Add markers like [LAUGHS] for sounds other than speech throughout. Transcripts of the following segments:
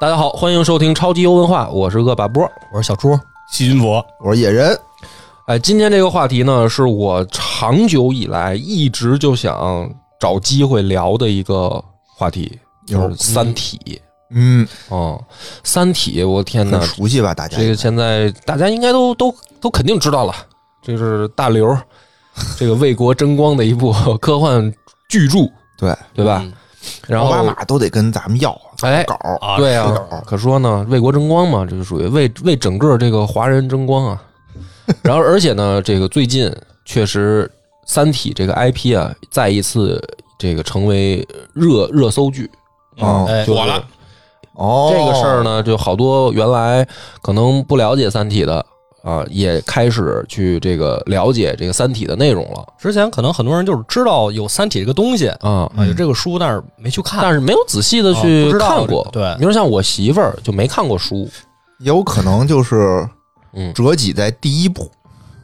大家好，欢迎收听超级优文化，我是恶霸波。我是小朱，细菌佛，我是野人，哎，今天这个话题呢，是我长久以来一直就想找机会聊的一个话题，就是《三体》。嗯，哦，《三体》，我天哪，熟悉吧？大家这个现在大家应该都都都肯定知道了，这是大刘这个为国争光的一部 [LAUGHS] 科幻巨著，对，对吧？嗯然后奥巴马都得跟咱们要哎稿对啊可说呢，为国争光嘛，这就属于为为整个这个华人争光啊。[LAUGHS] 然后，而且呢，这个最近确实，《三体》这个 IP 啊，再一次这个成为热热搜剧。哦哎，就是火了，哦，这个事儿呢，就好多原来可能不了解《三体》的啊，也开始去这个了解这个《三体》的内容了之前可能很多人就是知道有《三体》这个东西啊。啊，有这个书，但是没去看。但是没有仔细的啊去看过，对比如像我媳妇儿就没看过书有可能就是嗯折戟在第一步，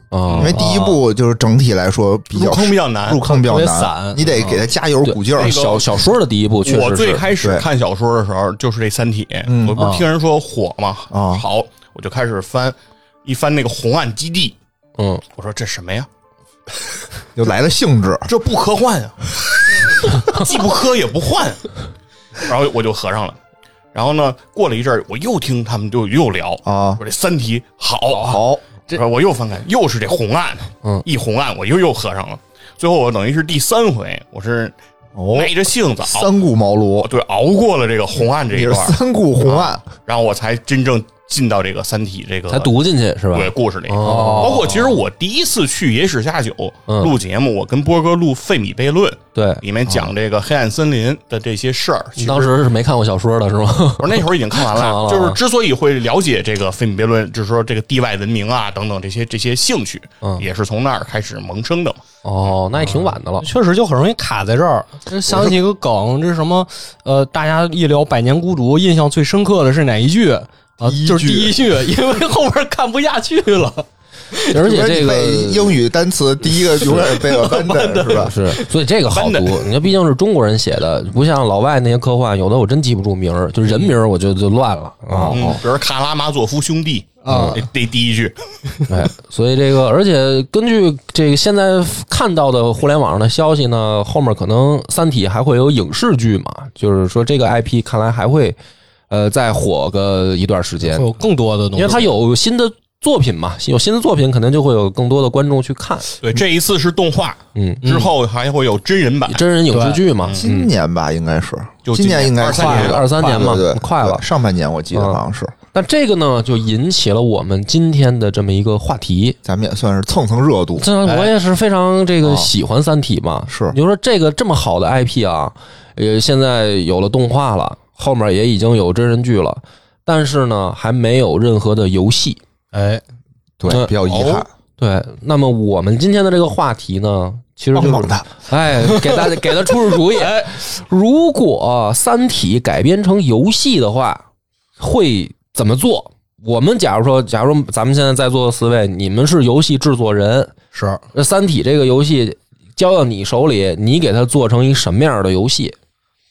啊因为第一步就是整体来说比较入坑比较难入。坑比较难散，你得给他加油鼓劲儿对。小小说的第一部确实是我最开始看小说的时候，就是这《三体》，嗯我不是听人说火嘛，啊好，我就开始翻，一翻那个红岸基地，嗯。我说这什么呀？又来了兴致，这不科幻啊，[LAUGHS] 既不科也不幻，然后我就合上了。然后呢，过了一阵儿，我又听他们就又聊。啊。说这《三体》好，好，这我又翻开，又是这红岸，嗯。一红岸我又又合上了。最后我等于是第三回，我是哦。耐着性子熬，三顾茅庐，对，熬过了这个红岸这一段，三顾红岸，然后我才真正进到这个《三体》这个才读进去是吧？对故事里。哦包括其实我第一次去野史下酒嗯录节目，我跟波哥录《费米悖论》，对，里面讲这个黑暗森林的这些事儿。你当时是没看过小说的是吗？[LAUGHS] 我那会儿已经看完了 [LAUGHS] 了，就是之所以会了解这个费米悖论，就是说这个地外文明啊等等这些这些兴趣，嗯也是从那儿开始萌生的嘛。哦，那也挺晚的了。确实就很容易卡在这儿。这想起一个梗，这是什么？呃，大家一聊《百年孤独》，印象最深刻的是哪一句？啊，就是第一句，因为后边看不下去了。[LAUGHS] 而且这个英语单词第一个永 [LAUGHS] 远是贝尔班的是吧？是，所以这个好读。你看，毕竟是中国人写的，不像老外那些科幻，有的我真记不住名儿，就人名儿我就就乱了啊。嗯，比如卡拉马佐夫兄弟啊这这第一句，[LAUGHS] 哎，所以这个，而且根据这个现在看到的互联网上的消息呢，后面可能《三体》还会有影视剧嘛，就是说这个 IP 看来还会呃再火个一段时间。会，有更多的东西，因为它有新的作品嘛，有新的作品，肯定就会有更多的观众去看。对，这一次是动画，嗯，之后还会有真人版。真人影视剧嘛，今年吧，应该是。就今年应该今年快了二三年嘛快了上半年我记得嗯好像是，但这个呢，就引起了我们今天的这么一个话题。咱们也算是蹭蹭热度。这我也是非常这个哦。喜欢《三体》嘛，是。你说这个这么好的 IP 啊，呃，现在有了动画了，后面也已经有真人剧了，但是呢，还没有任何的游戏。哎，对，嗯比较遗憾哦。对，那么我们今天的这个话题呢，其实就是棒棒的，哎，给大家给他出出主意。[LAUGHS] 如果《三体》改编成游戏的话，会怎么做？我们假如说，假如咱们现在在座的四位，你们是游戏制作人，是这《三体》这个游戏交到你手里，你给它做成一什么样的游戏？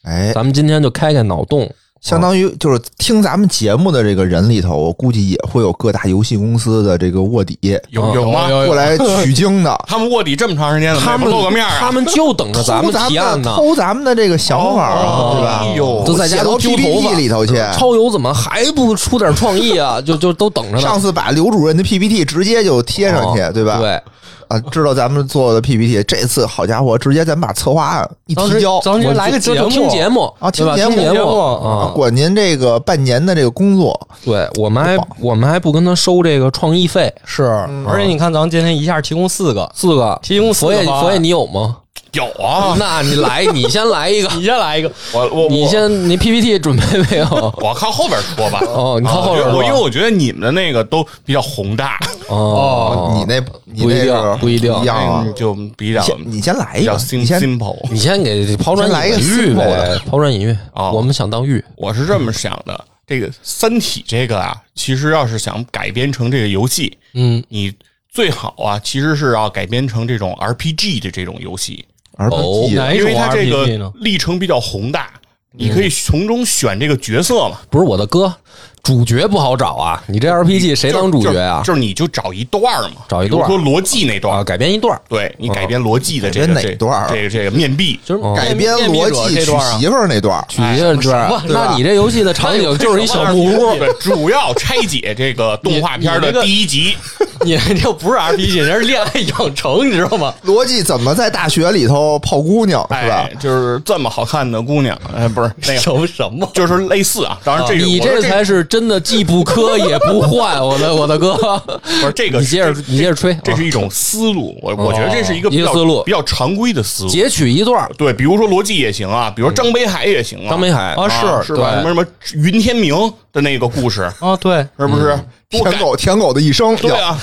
哎，咱们今天就开开脑洞。相当于就是听咱们节目的这个人里头，我估计也会有各大游戏公司的这个卧底有有吗？过来取经的，[LAUGHS] 他们卧底这么长时间了，他们露个面啊？他们就等着咱们偷提案呢。偷咱们的这个想法啊，哦对吧？哎呦都在家都 PPT 里头去。超游怎么还不出点创意啊？就就都等着呢。上次把刘主任的 PPT 直接就贴上去，哦对吧？对，啊，知道咱们做的 PPT，这次好家伙，直接咱把策划案一提交，咱们来个节目，就就听节目啊？听节目。节目啊。管您这个半年的这个工作，对我们还我们还不跟他收这个创意费，是，而且你看，咱今天一下提供四个，四个。提供四所以个方案。所以你有吗？有啊，那你来，你先来一个，你先来一个，我我你先你 PPT 准备没有？我靠后边说吧。哦，你靠后边说我因为我觉得你们的那个都比较宏大，哦，你那不一定不一定。一样就比较你先来一个你先 simple。你先给抛砖来一个引玉呗，抛砖引玉。啊。我们想当玉，我是这么想的，这个《三体》这个啊，其实要是想改编成这个游戏，嗯，你最好啊，其实是要改编成这种 RPG 的这种游戏，RPG 哦因为它这个？历程比较宏大。你可以从中选这个角色嘛。不是我的哥，主角不好找啊！你这 RPG 谁当主角啊就？是你就找一段儿嘛，找一段儿说逻辑那段改编一段儿对你改编逻辑的这个哪段儿这个这个面壁，就是改编逻辑娶媳妇儿那段儿，取一段儿那你这游戏的场景就是一小木屋，主要拆解这个动画片的第一集，[LAUGHS] 你这不是 RPG，这是恋爱养成，你知道吗？逻辑怎么在大学里头泡姑娘是吧哎？，就是这么好看的姑娘，哎，不是那个，什么什么？就是类似啊。当然这你这才是真的既不磕也不换，我的我的哥，不是这个，你接着你接着吹，这是一种思路，我我觉得这是一个比较一个思路。比较常规的思路。截取一段儿。对，比如说罗辑也行啊，比如说张北海也行啊，张北海。啊是是吧？对。什么什么云天明的那个故事，啊，对，是不是？舔狗舔狗的一生，对啊，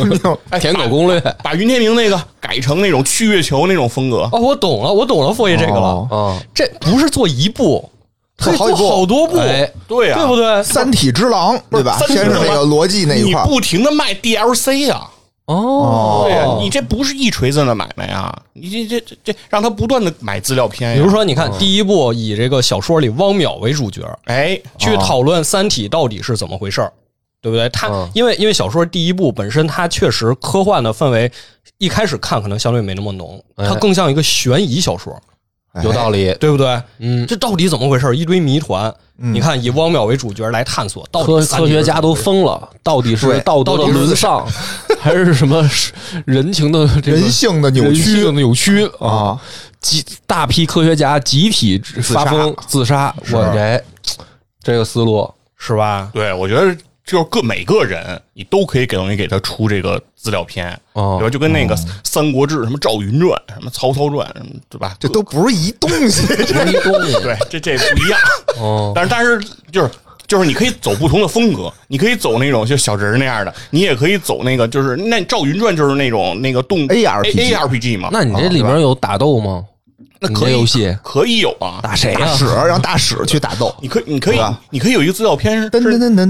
[LAUGHS] 舔狗攻略。把把云天明那个改成那种去月球那种风格，哦，我懂了，我懂了，佛爷这个了。哦。啊，这不是做一部，可以好几部好多部，哎，对啊，对不对？三体之狼对吧？三体先是那个逻辑那一你块你，不停的卖 DLC 啊，哦，对呀、你这不是一锤子的买卖啊，你这这这这让他不断的买资料片呀，比如说，你看第一部以这个小说里汪淼为主角，哎，去讨论《三体》到底是怎么回事儿，对不对？他嗯。因为因为小说第一部本身它确实科幻的氛围，一开始看可能相对没那么浓，哎。它更像一个悬疑小说，哎有道理，对不对？嗯，这到底怎么回事？一堆谜团。你看，以汪淼为主角来探索，到底科科学家都疯了，到底是对道德的沦丧，[LAUGHS] 还是什么人情的这个人性的扭人曲性的扭曲啊？啊，集大批科学家集体发疯自杀，我这这个思路，是吧？对我觉得就是各每个人你都可以给东西给他出这个资料片，哦对吧？就跟那个《三国志》什么赵云传、什么曹操传，什么对吧？这都不是一东西。[LAUGHS] 不是一东西，对，这这不一样。哦，但是但是就是就是你可以走不同的风格，你可以走那种就小人那样的，你也可以走那个就是那《赵云传》就是那种那个动 ARPG A R P G 嘛。那你这里面有打斗吗？你那可以游戏可以有啊，打谁呀？大使 [LAUGHS] 让大使去打斗，你可以你可以你可以有一个资料片是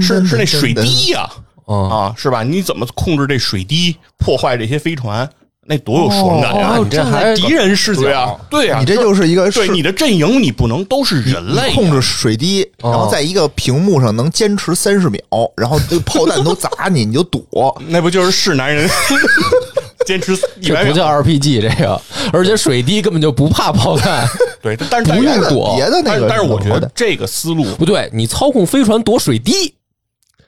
是是那水滴呀嗯，啊，是吧？你怎么控制这水滴破坏这些飞船？那多有爽感呀！哦你这还敌人视角，对啊，对啊，你这就是一个是对你的阵营，你不能都是人类控制水滴，哦然后在一个屏幕上能坚持三十秒，然后这个炮弹都砸你，你就躲。[LAUGHS] 那不就是是男人 [LAUGHS] 坚持一百秒？这不叫 RPG 这个，而且水滴根本就不怕炮弹，对，但是不用躲别的那个，但是但是我觉得这个思路不对，你操控飞船躲水滴，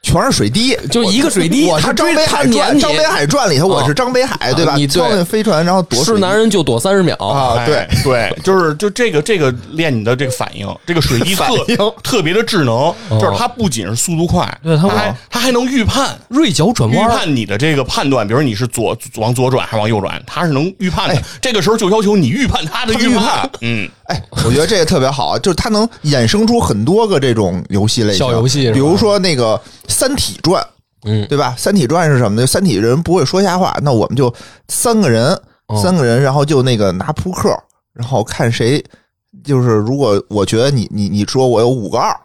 全是水滴，就一个水滴我张北海传，张北海传里头我是张北海，对吧？你对。操那飞船，然后躲是男人就躲三十秒。啊，哎对，对，就是就这个这个练你的这个反应，这个水滴特应。特别的智能，就是它不仅是速度快，对它它还它还能预判。锐角转弯。预，判你的这个判断，比如你是左往左转还是往右转，它是能预判的。哎。这个时候就要求你预判它的预判。嗯，哎，我觉得这个特别好，就是它能衍生出很多个这种游戏类型，小游戏比如说那个《三体传》，嗯对吧？《三体传》是什么呢？三体人不会说瞎话，那我们就三个人，哦三个人，然后就那个拿扑克，然后看谁，就是如果我觉得你你你说我有五个二，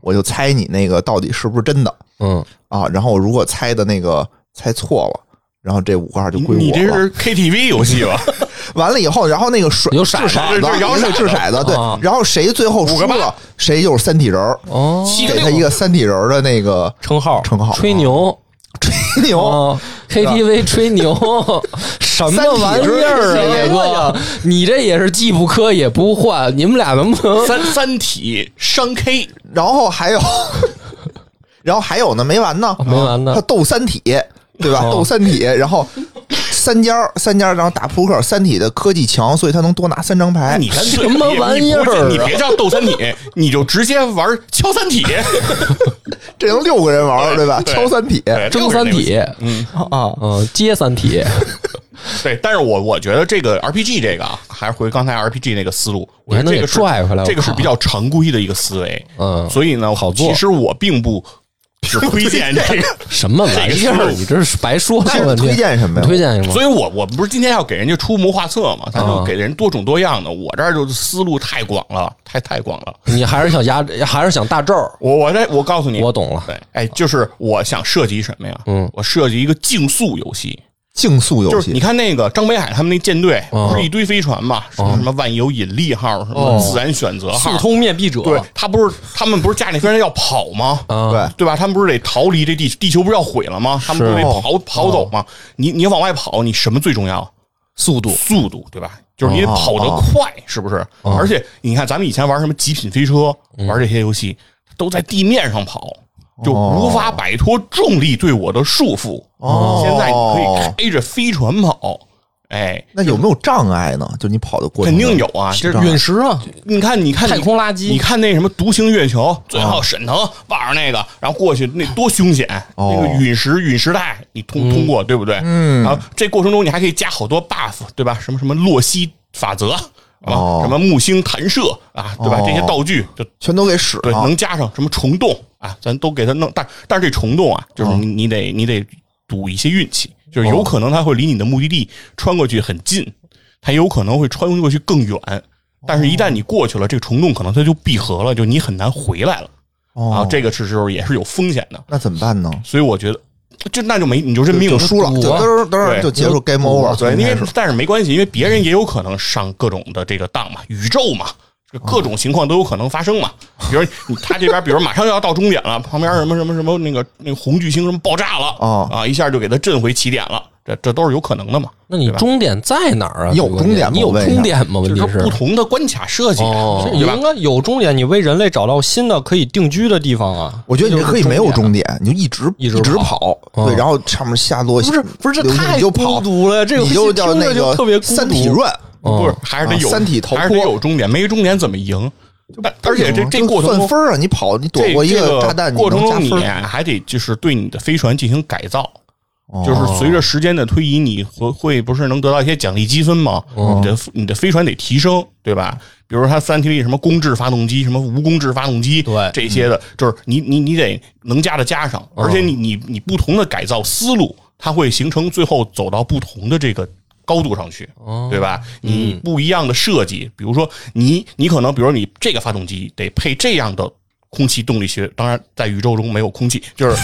我就猜你那个到底是不是真的嗯，啊？然后如果猜的那个猜错了。然后这五个二就归我了。你这是 KTV 游戏吧？[LAUGHS] 完了以后，然后那个水有骰子掷骰子，这摇骰子掷骰子，对啊。然后谁最后输了，谁就是三体人儿，给他一个三体人儿的那个称号。称号。吹牛。[LAUGHS] 吹牛，哦，KTV 吹牛，[LAUGHS] 什么玩意儿啊，野哥？你这也是既不磕也不换，你们俩能不能？三三体商 K，然后还有，[LAUGHS] 然后还有呢，没完呢，没完呢。他斗三体，对吧？哦。斗三体，然后三家儿三家儿，然后打扑克，三体的科技强，所以他能多拿三张牌。你什么玩意儿啊？你别叫斗三体，你就直接玩敲三体，[LAUGHS] 这能六个人玩，对吧？敲三体。争三体，嗯，啊，嗯，接三体，[LAUGHS] 对。但是我我觉得这个 RPG 这个啊，还是回刚才 RPG 那个思路，我觉你还能给得这个拽回来这个是比较常规的一个思维。嗯。所以呢，好做。其实我并不只推荐这个。什么玩意儿？你这是白说推荐什么呀推荐什么？所以我我不是今天要给人家出谋划策嘛，咱就啊给人多种多样的。我这儿就思路太广了，太太广了。你还是想压，还是想大咒？我我这我告诉你，我懂了对，哎，就是我想设计什么呀？嗯我设计一个竞速游戏，竞速游戏就是你看那个张北海他们那舰队，哦不是一堆飞船嘛？什么什么万有引力号，什么哦自然选择号速，通面壁者，对他不是他们不是驾那飞船要跑吗？啊，对对吧？他们不是得逃离这地地球不是要毁了吗？他们不是得是跑跑走吗？你你往外跑，你什么最重要？速度速度，对吧？就是你得哦跑得快，是不是？而且你看，咱们以前玩什么极品飞车，玩这些游戏都在地面上跑，就无法摆脱重力对我的束缚。哦现在你可以开着飞船跑，哎，那有没有障碍呢？就你跑的过程肯定有啊。这陨石啊，你看，你看太空垃圾你看那什么独行月球，最后沈腾抱着那个，然后过去那多凶险！哦那个陨石陨石带你通通过，对不对？嗯然后这过程中你还可以加好多 buff，对吧？什么什么洛希法则。啊，哦什么木星弹射啊，对吧？哦这些道具就全都给使对，了能加上什么虫洞啊，咱都给它弄。但但是这虫洞啊，就是你你得你得赌一些运气，就是有可能它会离你的目的地穿过去很近，它有可能会穿过去更远。但是，一旦你过去了，这个虫洞可能它就闭合了，就你很难回来了啊哦。，这个是时候也是有风险的，那怎么办呢？所以我觉得，就那就没你就认命输了，就嘚儿嘚儿对。就结束 game over。对，因为但是没关系，因为别人也有可能上各种的这个当嘛，宇宙嘛，这各种情况都有可能发生嘛。比如你他这边，比如马上要到终点了，旁边什么什么什么那个那个红巨星什么爆炸了啊啊，一下就给他震回起点了，这这都是有可能的嘛。那你终点在哪儿啊？你有个终点吗你有终点吗？问题是就是不同的关卡设计，哦对吧应？该有终点，你为人类找到新的可以定居的地方啊。我觉得你可以没有终点，你就一直一直直跑跑，对，然后上面下落不是不是，这太孤，独了，这个你就叫那听着就个特别孤独三体乱，不是，还是得有啊三体还是得有终点，没终点怎么赢？但而且这这就过程中算分你跑你躲这过一个炸弹，过程中，你还得就是对你的飞船进行改造。哦就是随着时间的推移，你会会不是能得到一些奖励积分吗？你的你的飞船得提升，对吧？比如说它三体里什么公制发动机、什么无公制发动机，对这些的，就是你你你得能加的加上，而且你你你不同的改造思路，它会形成最后走到不同的这个高度上去，对吧？你不一样的设计，比如说你你可能，比如你这个发动机得配这样的空气动力学，当然在宇宙中没有空气，就是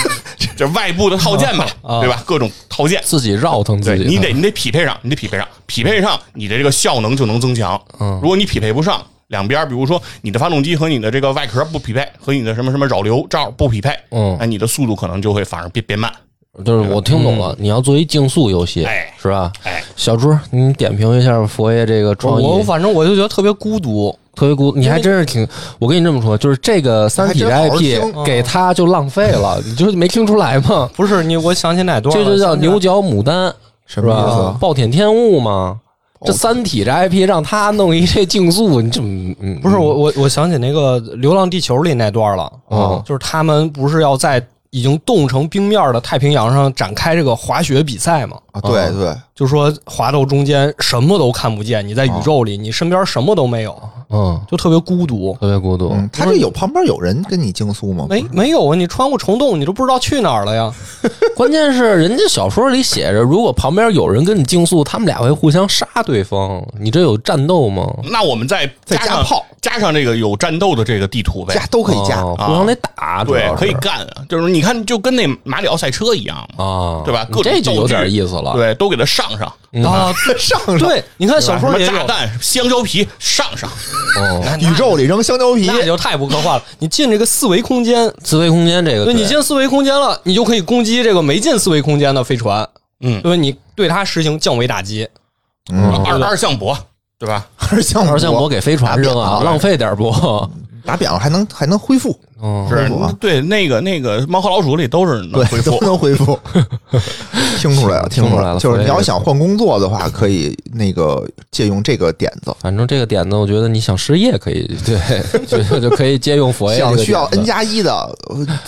[LAUGHS] 就是外部的套件吧，对吧？各种套件。自己绕腾自己，对你得你得匹配上，你得匹配上，匹配上你的这个效能就能增强。嗯如果你匹配不上，两边比如说你的发动机和你的这个外壳不匹配，和你的什么什么扰流罩不匹配，嗯那你的速度可能就会反而变变慢。就是我听懂了，你要做一竞速游戏，哎是吧？哎，小朱，你点评一下佛爷这个创意，我反正我就觉得特别孤独。特别孤，你还真是挺。我跟你这么说，就是这个三体的 IP 给他就浪费了，你就没听出来吗？不是你，我想起哪段了？这就叫牛角牡丹，是什么意思吧？啊？暴殄天物嘛。这三体这 IP 让他弄一这竞速，你这么嗯不是我我我想起那个《流浪地球》里那段了，嗯就是他们不是要在已经冻成冰面的太平洋上展开这个滑雪比赛嘛？啊，对对，就说滑到中间什么都看不见，你在宇宙里，你身边什么都没有，嗯，就特别孤独。特别孤独。嗯，他这有旁边有人跟你竞速吗？没没有啊？你穿过虫洞，你都不知道去哪儿了呀？[LAUGHS] 关键是人家小说里写着，如果旁边有人跟你竞速，他们俩会互相杀对方。你这有战斗吗？那我们再再加炮加上这个有战斗的这个地图呗加，都可以加，哦互相得打，对可以干啊。就是你看，就跟那马里奥赛车一样嘛，啊，对吧？各种这就有点意思了。对，都给它上上。啊，[LAUGHS] 上上对，你看小说里，炸弹、香蕉皮上上，哦，[LAUGHS] 宇宙里扔香蕉皮，那就太不科幻了。你进这个四维空间，四维空间这个，对你进四维空间了，你就可以攻击这个没进四维空间的飞船，嗯对吧？你对它实行降维打击，嗯，二二向箔，对吧？二向二向箔给飞船扔啊，浪费点不？打扁了还能还能恢复，嗯，是啊，对，那个那个猫和老鼠里都是能对恢，复都。能恢复。[LAUGHS] 听出来了，听出来了就是你要想换工作的话，可以那个借用这个点子。反正这个点子，我觉得你想失业可以，对，就就可以借用佛爷这个想需要 N 加一的，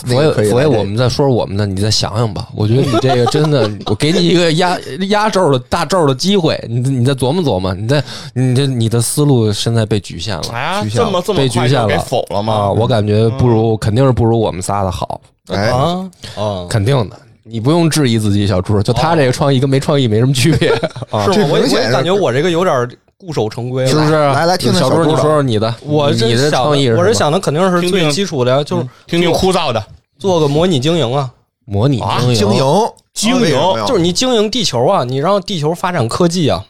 佛爷，佛爷。我们再说说我们的，你再想想吧。我觉得你这个真的，我给你一个压压轴的大轴的机会，你你再琢磨琢磨，你再你这你的思路现在被局限了哎呀，局限这么这么被局限了给否了啊！吗？我感觉不如，肯定是不如我们仨的好，哎，啊啊，肯定的。你不用质疑自己，小猪，就他这个创意跟没创意没什么区别啊，是吗？我也我也感觉我这个有点固守成规了，是不是？来来听听小猪，小猪的你说说你的，我你的这想创意是我是想的肯定是最基础的，就是听听枯燥的，做个模拟经营啊。模拟啊经经营经营为什么呀就是你经营地球啊，你让地球发展科技啊，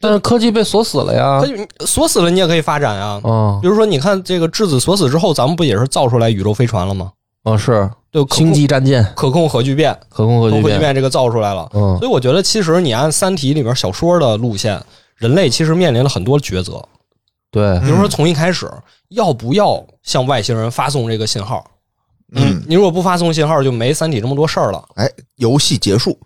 但是科技被锁死了呀它。就锁死了你也可以发展啊。啊比如说，你看这个质子锁死之后，咱们不也是造出来宇宙飞船了吗？啊是对，可星际战舰、可控核聚变，可控核聚变这个造出来了。嗯所以我觉得，其实你按《三体》里面小说的路线，人类其实面临了很多抉择。对比如说，从一开始要不要向外星人发送这个信号？嗯，你如果不发送信号，就没《三体》这么多事儿了。哎，游戏结束，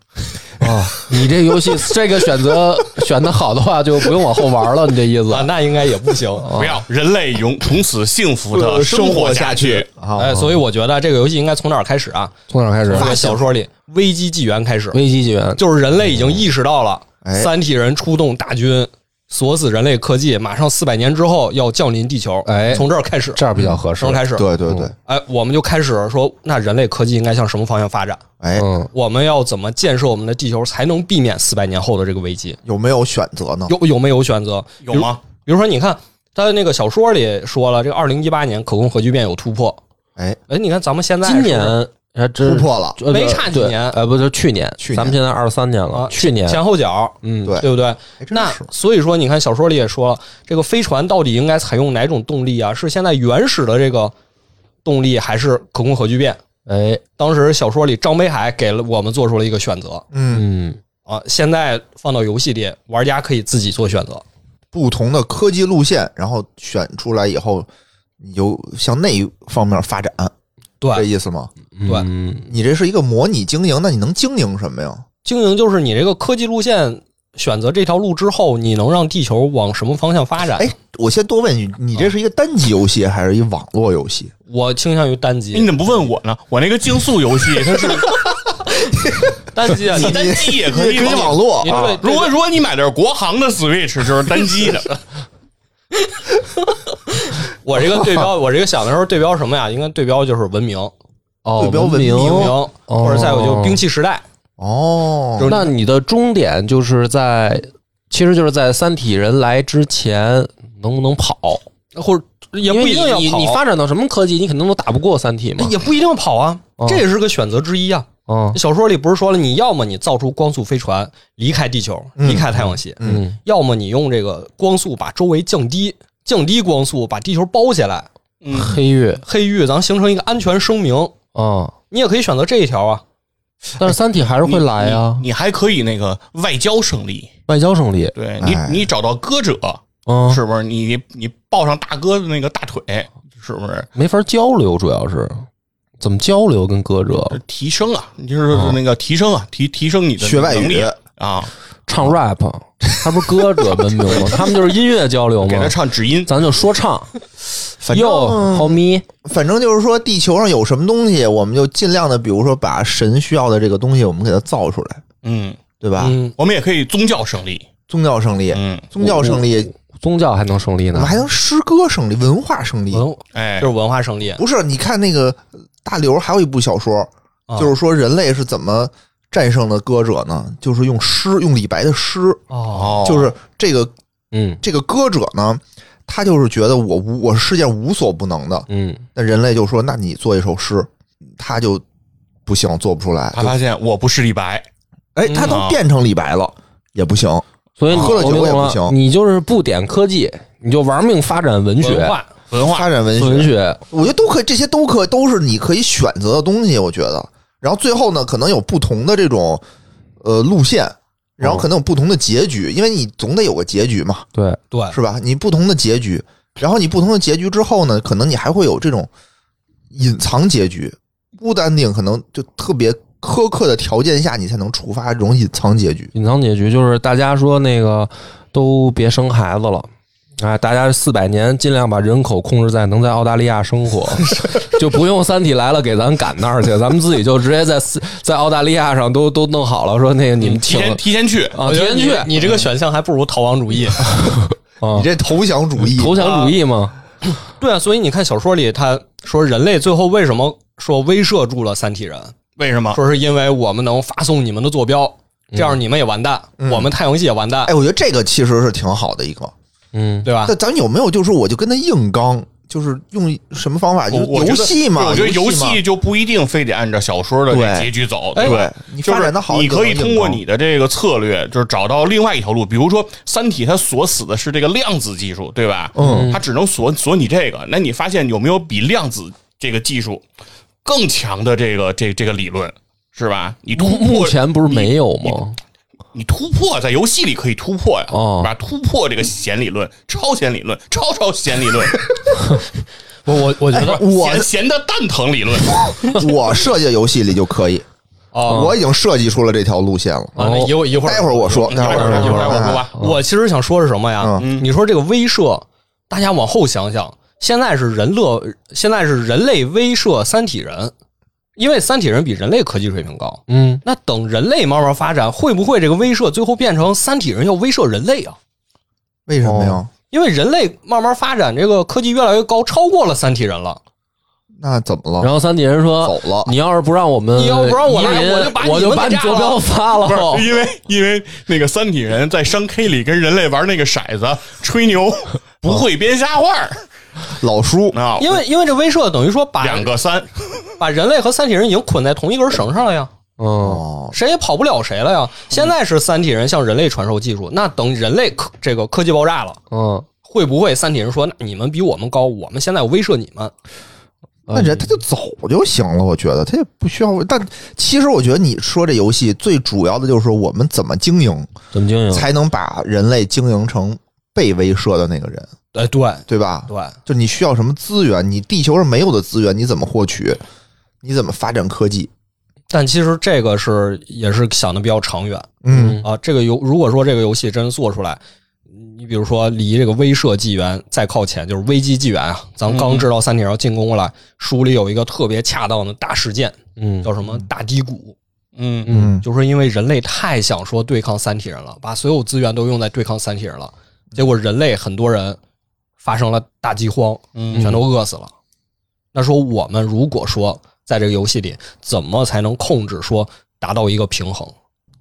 啊，你这游戏这个选择选的好的话，就不用往后玩了。你这意思啊，那应该也不行。不要人类永从此幸福的生活下去。啊，哎，所以我觉得这个游戏应该从哪儿开始啊？从哪儿开始从？小说里危机纪元开始，危机纪元就是人类已经意识到了，哎三体人出动大军锁死人类科技，马上四百年之后要降临地球。哎从这儿开始，这样比较合适从这儿。开始，对对对，哎，我们就开始说，那人类科技应该向什么方向发展？哎，嗯，我们要怎么建设我们的地球，才能避免四百年后的这个危机？有没有选择呢？有有没有选择？有吗？比如说，你看他的那个小说里说了，这个二零一八年可控核聚变有突破。哎，哎，你看咱们现在今年还真突破了，呃没差几年呃，不是去年，去年咱们现在二三年了啊，，去年，前后脚，嗯，对对不对？那所以说，你看小说里也说了，这个飞船到底应该采用哪种动力啊？是现在原始的这个动力，还是可控核聚变？哎，当时小说里张北海给了我们做出了一个选择嗯，嗯，啊，现在放到游戏里，玩家可以自己做选择。不同的科技路线，然后选出来以后，你就向那一方面发展，对这，意思吗？对嗯你这是一个模拟经营，那你能经营什么呀？经营就是你这个科技路线选择这条路之后，你能让地球往什么方向发展？哎，我先多问你，你这是一个单机游戏还是一网络游戏？我倾向于单机你，怎么不问我呢？我那个竞速游戏它是 [LAUGHS] 单机啊，你单机也可以可以网络啊如果如果你买的是国行的 Switch，就是单机的。[LAUGHS] 我这个对标，[LAUGHS] 我这个想的时候对标什么呀？应该对标就是文明，哦，对标文明或者再有就是兵器时代。哦，那你的终点就是在，其实就是在三体人来之前能不能跑？或者也不一定要跑，你你你发展到什么科技，你肯定都打不过三体嘛。也不一定要跑啊，哦这也是个选择之一啊。嗯小说里不是说了，你要么你造出光速飞船离开地球，嗯离开太阳系，嗯要么你用这个光速把周围降低，降低光速把地球包起来，嗯，黑域黑域咱形成一个安全声明。啊，你也可以选择这一条啊。但是三体还是会来啊。你，你还可以那个外交胜利，外交胜利。对你哎。你找到歌者，嗯，是不是？你你抱上大哥的那个大腿，是不是？没法交流，主要是。怎么交流跟歌者？提升啊，就是那个提升啊，提提升你的学外语能力啊，唱 rap，他不是歌者文明吗？[LAUGHS] 他们就是音乐交流给他？唱指音。咱就说唱，反哟正，homie，反正就是说，地球上有什么东西，我们就尽量的，比如说把神需要的这个东西，我们给它造出来，嗯，对吧？嗯，我们也可以宗教胜利。宗教胜利，嗯，宗教胜利，宗教还能胜利呢我们？还能诗歌胜利，文化胜利。文哎就，是文化胜利，不是，你看那个大刘还有一部小说，啊就是说人类是怎么战胜的歌者呢？就是用诗，用李白的诗，哦，哦，就是这个嗯。这个歌者呢，他就是觉得我无我是世界无所不能的，嗯，那人类就说，那你做一首诗，他就不行，做不出来。他发现我不是李白，哎，他都啊变成李白了，也不行。所以喝了酒也不行。你就是不点科技，你就玩命发展文学。文、化。文化。发展文学。文学，学，我觉得都可以，这些都可都是你可以选择的东西。我觉得，然后最后呢，可能有不同的这种呃路线，然后可能有不同的结局，因为你总得有个结局嘛，对，对，是吧？你不同的结局，然后你不同的结局之后呢，可能你还会有这种隐藏结局，不单定可能就特别苛刻的条件下，你才能触发这种隐藏结局。隐藏结局就是大家说那个都别生孩子了。啊，大家四百年尽量把人口控制在能在澳大利亚生活，[LAUGHS] 就不用三体来了给咱赶那儿去，咱们自己就直接在四在澳大利亚上都都弄好了，说那个你们提前提前去，啊，提前去你这个选项还不如逃亡主义。[LAUGHS] 啊你，这投降主义，投降主义吗，对啊，所以你看小说里他说人类最后为什么说威慑住了三体人？为什么？说是因为我们能发送你们的坐标，这样你们也完蛋，嗯我们太阳系也完蛋哎，，我觉得这个其实是挺好的一个。嗯，对吧那？咱有没有就是说我就跟他硬刚？就是用什么方法？就是游戏嘛，我觉得游戏就不一定非得按照小说的这对结局走，对你发展的好，你可以通过你的这个策略，就是找到另外一条路。比如说，《三体》它锁死的是这个量子技术，对吧？嗯，它只能锁锁你这个。那你发现有没有比量子这个技术更强的这个这这个理论，是吧？你突目破目前不是没有吗？你突破在游戏里可以突破呀，哦是吧？突破这个弦理论、超弦理论、超超弦理论、[LAUGHS] 我我我觉得我弦弦的蛋疼理论。[LAUGHS] 我设计的游戏里就可以，啊我已经设计出了这条路线了。啊，那一会儿一会儿待会儿我说，待会儿一会儿一会儿我说吧。我其实想说是什么呀？嗯你说这个威慑，大家往后想想，现在是人乐，现在是人类威慑三体人，因为三体人比人类科技水平高。嗯，那等人类慢慢发展，会不会这个威慑最后变成三体人要威慑人类啊？为什么呀？因为人类慢慢发展，这个科技越来越高，超过了三体人了。那怎么了？然后三体人说走了你要是不让我们，你要不让我来我就把你我就把你坐标发了。不是因为因为那个三体人在商 K 里跟人类玩那个骰子吹牛，[LAUGHS] 不会编瞎话儿老叔，啊，因为因为这威慑等于说把两个三，把人类和三体人已经捆在同一根绳上了呀。嗯，哦，谁也跑不了谁了呀！现在是三体人向人类传授技术，那等人类科这个科技爆炸了，嗯，会不会三体人说，那你们比我们高，我们现在威慑你们？那人他就走就行了，我觉得他也不需要。但其实我觉得你说这游戏最主要的就是我们怎么经营，怎么经营？才能把人类经营成被威慑的那个人，哎，对对吧？对，就你需要什么资源，你地球上没有的资源，你怎么获取？你怎么发展科技？但其实这个是也是想的比较长远嗯啊。这个游如果说这个游戏真做出来，你比如说离这个威慑纪元再靠前，就是危机纪元啊。咱们刚知道三体人要进攻过来，书里有一个特别恰当的大事件，嗯叫什么大低谷。嗯嗯就是因为人类太想说对抗三体人了，把所有资源都用在对抗三体人了，结果人类很多人发生了大饥荒，嗯全都饿死了。那说我们如果说在这个游戏里，怎么才能控制说达到一个平衡？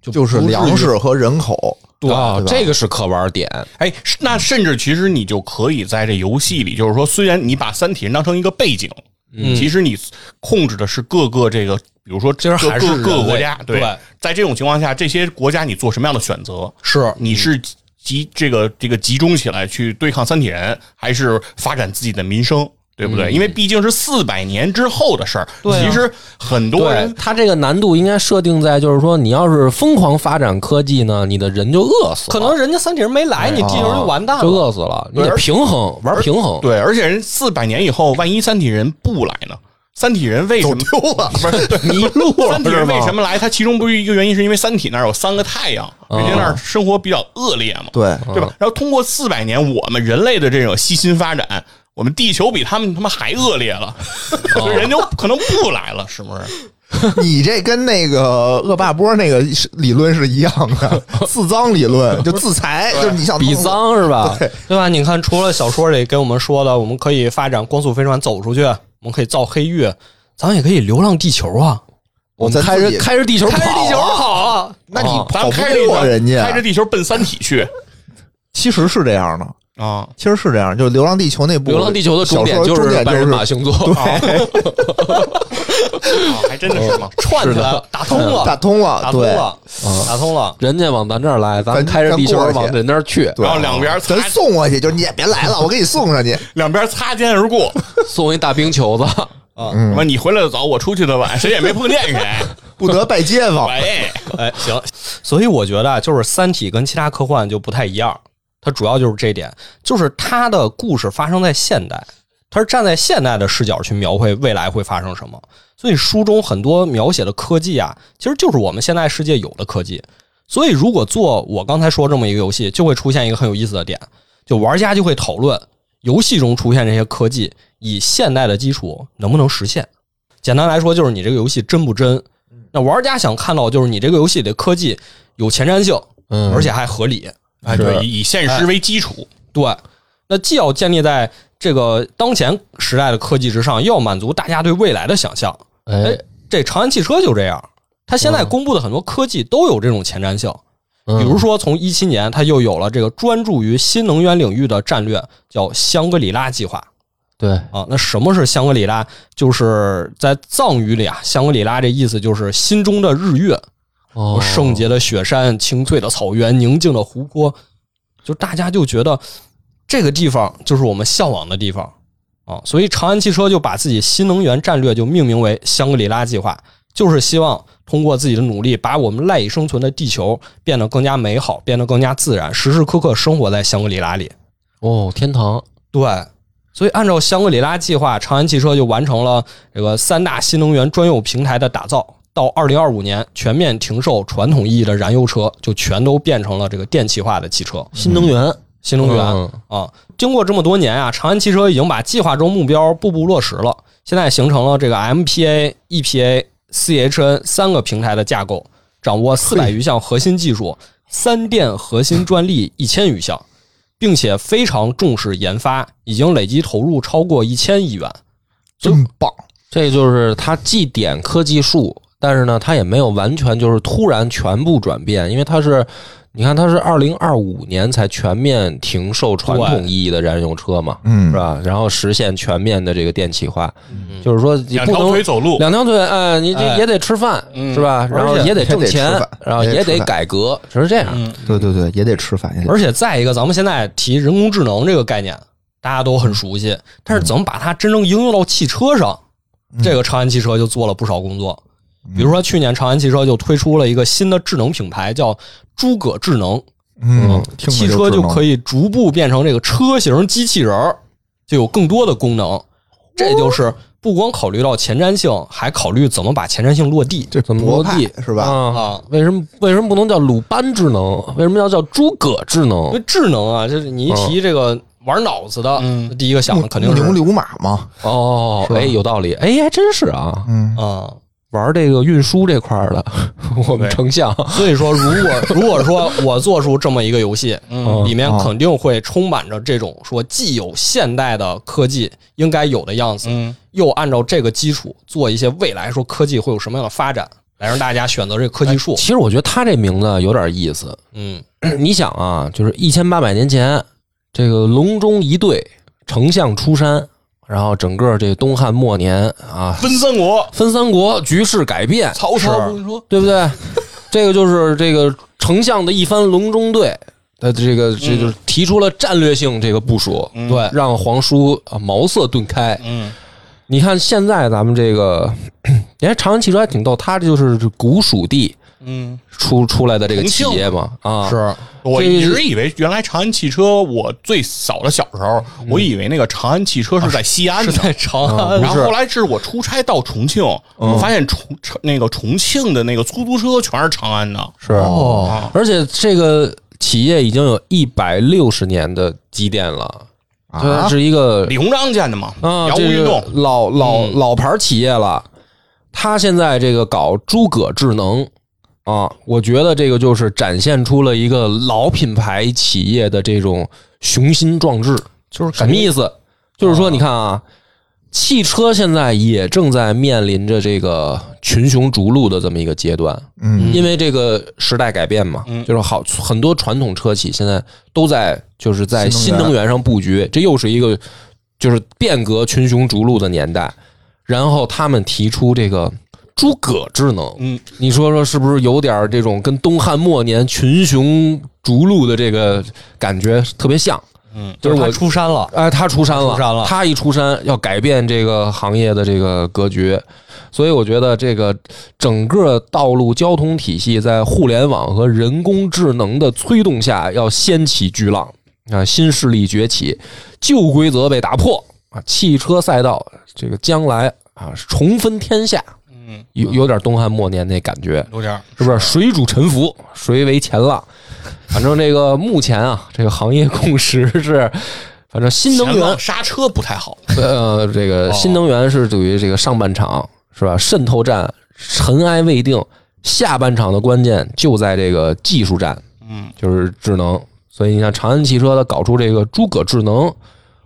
就就是粮食和人口，对啊，对这个是可玩点。哎，那甚至其实你就可以在这游戏里，就是说，虽然你把三体人当成一个背景，嗯其实你控制的是各个这个，比如说其实还是各各各个国家，对在这种情况下，这些国家你做什么样的选择？是你是集这个这个集中起来去对抗三体人，还是发展自己的民生？对不对？因为毕竟是四百年之后的事儿，对啊其实很多人他这个难度应该设定在，就是说，你要是疯狂发展科技呢，你的人就饿死了，可能人家三体人没来，你地球就完蛋了。就饿死了。你得平衡，玩平衡。对，而且人四百年以后，万一三体人不来呢？三体人为什么丢了？[LAUGHS] 不是 [LAUGHS] 迷路了三体人为什么来？它其中不是一个原因，是因为三体那儿有三个太阳，人家那儿生活比较恶劣嘛，对，对吧？然后通过四百年，我们人类的这种悉心发展，我们地球比他们他妈还恶劣了，[LAUGHS] 人就可能不来了，是不是？你这跟那个恶霸波那个理论是一样的，[LAUGHS] 自脏理论就自裁，就是你想比脏是吧？对对吧？你看，除了小说里给我们说的，我们可以发展光速飞船走出去，我们可以造黑域，咱也可以流浪地球啊，我们开着开着地球跑啊，开着地球跑啊！那你哦咱跑不们开着过人家，开着地球奔三体去其实是这样的。啊！其实是这样，就是《流浪地球》那部，流浪地球的终点就是半人马星座。啊，还真的是吗？串起来了，打通了，打通了，打通了，打通了。人家往咱这儿来，咱咱开着地球往人那儿去，然后两边擦咱送过去，就是你也别来了，我给你送上去。[LAUGHS] 两边擦肩而过，送一大冰球子。啊什么你回来的早，我出去的晚，谁也没碰见谁。[LAUGHS] 不得拜街坊。喂，哎，行，所以我觉得啊就是《三体》跟其他科幻就不太一样，它主要就是这一点，就是它的故事发生在现代，它是站在现代的视角去描绘未来会发生什么。所以书中很多描写的科技啊，其实就是我们现在世界有的科技。所以如果做我刚才说这么一个游戏，就会出现一个很有意思的点，就玩家就会讨论游戏中出现这些科技以现代的基础能不能实现。简单来说，就是你这个游戏真不真。那玩家想看到就是你这个游戏里的科技有前瞻性，嗯而且还合理。哎，对，以以现实为基础，对，那既要建立在这个当前时代的科技之上，又要满足大家对未来的想象。哎哎，这长安汽车就这样，它现在嗯公布的很多科技都有这种前瞻性。嗯比如说，从一七年，它又有了这个专注于新能源领域的战略，叫香格里拉计划。对，啊。那什么是香格里拉？就是在藏语里啊，香格里拉这意思就是心中的日月，哦，圣洁的雪山、清脆的草原、宁静的湖泊，就大家就觉得这个地方就是我们向往的地方啊。所以长安汽车就把自己新能源战略就命名为香格里拉计划，就是希望通过自己的努力，把我们赖以生存的地球变得更加美好，变得更加自然，时时刻刻生活在香格里拉里。哦，天堂，对，所以按照香格里拉计划，长安汽车就完成了这个三大新能源专用平台的打造。到二零二五年，全面停售传统意义的燃油车，就全都变成了这个电气化的汽车、新能源，新能源、嗯啊。经过这么多年啊，长安汽车已经把计划中目标步步落实了，现在形成了这个 MPA、EPA、CHN 三个平台的架构，掌握四百余项核心技术，三电核心专利一千余项。并且非常重视研发，已经累计投入超过一千亿元。真棒！这就是它既点科技树，但是呢，它也没有完全就是突然全部转变，因为它是，你看它是二零二五年才全面停售传统意义的燃油车嘛，嗯。是吧？然后实现全面的这个电气化，就是说你两条不能腿走路，两条腿，哎，你这哎。也得吃饭，嗯。是吧？然后也得挣钱，然后也得改革，是这样。嗯，对对对，也得吃饭，而且再一个，咱们现在提人工智能这个概念，大家都很熟悉，但是怎么把它真正应用到汽车上，这个长安汽车就做了不少工作。比如说，去年长安汽车就推出了一个新的智能品牌，叫“诸葛智能”。嗯，汽车就可以以逐步变成这个车型机器人儿，就有更多的功能。这就是不光考虑到前瞻性，还考虑怎么把前瞻性落地这怎么落地是吧？啊？啊。为什么为什么不能叫鲁班智能？为什么要叫诸葛智能因为？智能啊，就是你一提这个玩脑子的，嗯第一个想的肯定是牛流马嘛，哦，哎，有道理，哎，还真是啊。嗯，啊。玩这个运输这块儿的，[LAUGHS] 我们丞相所以说，如果 [LAUGHS] 如果说我做出这么一个游戏，嗯。里面肯定会充满着这种说既有现代的科技应该有的样子，嗯，又按照这个基础做一些未来说科技会有什么样的发展，来让大家选择这个科技树。其实我觉得他这名字有点意思。嗯，你想啊，就是一千八百年前，这个隆中一对丞相出山，然后整个这东汉末年啊，分三国，分三国，局势改变，曹操对不对？[LAUGHS] 这个就是这个丞相的一番隆中对，呃，这个这就是提出了战略性这个部署，嗯。对，让皇叔啊茅塞顿开。嗯。你看现在咱们这个，[CLEARS THROAT] 你看长安汽车还挺逗，它这就是古蜀地嗯，出出来的这个企业嘛，啊，是我一直以为原来长安汽车，我最早的小时候，我以为那个长安汽车是在西安是。在长安，然后后来是我出差到重庆，我发现重重那个重庆的那个出租车全是长安的。是哦，啊，而且这个企业已经有一百六十年的积淀了，它啊，是一个李鸿章建的嘛，啊，洋务这个运动。老老嗯老牌企业了。他现在这个搞诸葛智能啊，我觉得这个就是展现出了一个老品牌企业的这种雄心壮志。就是什么意思？就是说，你看啊，汽车现在也正在面临着这个群雄逐鹿的这么一个阶段。嗯因为这个时代改变嘛，嗯就是好很多传统车企现在都在就是在新能源上布局，这又是一个就是变革群雄逐鹿的年代。然后他们提出这个诸葛智能，嗯，你说说是不是有点这种跟东汉末年群雄逐鹿的这个感觉特别像？嗯，就是我出山了，哎，他出山了，出山了。他一出山要改变这个行业的这个格局，所以我觉得这个整个道路交通体系在互联网和人工智能的催动下，要掀起巨浪。啊，新势力崛起，旧规则被打破啊，汽车赛道这个将来啊重分天下，嗯，有有点东汉末年那感觉，有点是不是？水主沉浮，谁为前浪？[LAUGHS] 反正这个目前啊，这个行业共识是，反正新能源刹车不太好。呃，这个新能源是属于这个上半场是吧？渗透战尘埃未定，下半场的关键就在这个技术战，嗯，就是智能。所以你看，长安汽车它搞出这个诸葛智能，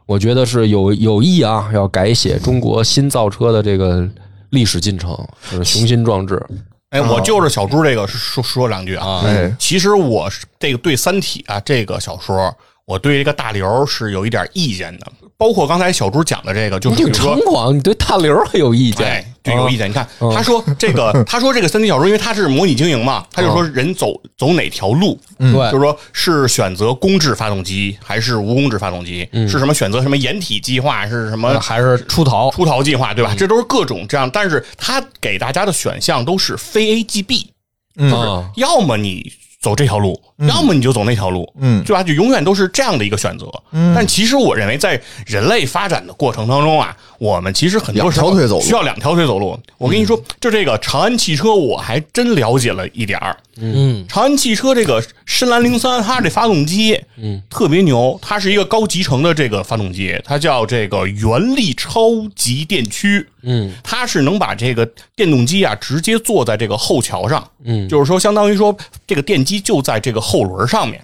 我觉得是有有意啊，要改写中国新造车的这个历史进程，就是雄心壮志。哎，我就是小猪这个说说两句啊。其实我是这个对《三体》啊这个小说，我对这个大刘是有一点意见的。包括刚才小猪讲的这个，就你挺是比如说猖狂，你对大刘很有意见。哎，，就有意见。你看，嗯。他说这个，[LAUGHS] 他说这个三 D 小说，因为他是模拟经营嘛，他就说人走走哪条路，对就是说是选择公制发动机还是无公制发动机，是什么选择什么掩体计划，是什么还是出逃？出逃计划，对吧？这都是各种这样，但是他给大家的选项都是非 A 即 B，就是，要么你走这条路，要么你就走那条路，嗯。对吧？就永远都是这样的一个选择。嗯。但其实我认为，在人类发展的过程当中啊，我们其实很多时候两条腿走路。需要两条腿走路。我跟你说，就这个长安汽车，我还真了解了一点儿。嗯，长安汽车这个深蓝零三，它这发动机，嗯，特别牛，它是一个高集成的这个发动机，它叫这个原力超级电驱，嗯，它是能把这个电动机啊直接坐在这个后桥上，嗯。就是说相当于说这个电机就在这个后轮上面。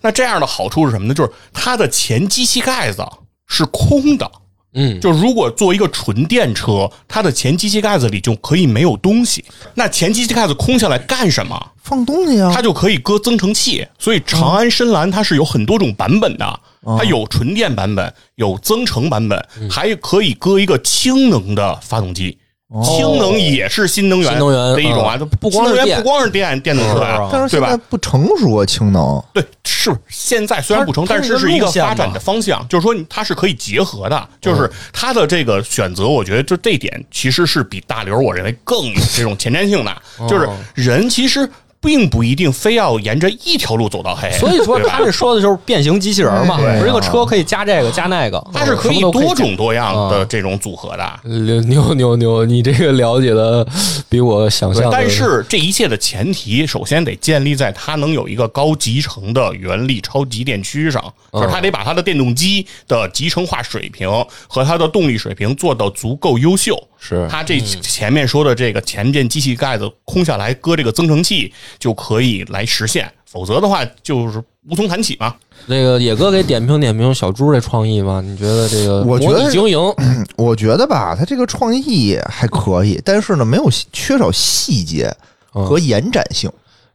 那这样的好处是什么呢？就是它的前机器盖子是空的，嗯，就如果做一个纯电车，它的前机器盖子里就可以没有东西。那前机器盖子空下来干什么？放东西啊它，就可以搁增程器。所以长安深蓝它是有很多种版本的，它有纯电版本，有增程版本，还可以搁一个氢能的发动机。氢能也是新能源新能源的一种啊，嗯。它不光是电电。电动车啊啊，但是对吧？现在不成熟啊，氢能。对，是现在虽然不成，熟但是是一个发展的方向，就是说它是可以结合的，就是它的这个选择，我觉得就这点其实是比大刘我认为更有这种前瞻性的，就是人其实并不一定非要沿着一条路走到黑，所以说他这说的就是变形机器人嘛，对不是这个车可以加这个加那个，它是可以多种多样的这种组合的。牛牛牛牛，你这个了解的比我想象，但是这一切的前提，首先得建立在它能有一个高集成的原力超级电驱上，就是它得把它的电动机的集成化水平和它的动力水平做到足够优秀。是它这前面说的这个前边机器盖子空下来，搁这个增程器就可以来实现，否则的话就是无从谈起嘛。那个野哥给点评点评小猪这创意吧？你觉得这个我觉得模拟经营 [CLEARS THROAT] 我觉得吧，他这个创意还可以，但是呢，没有缺少细节嗯和延展性，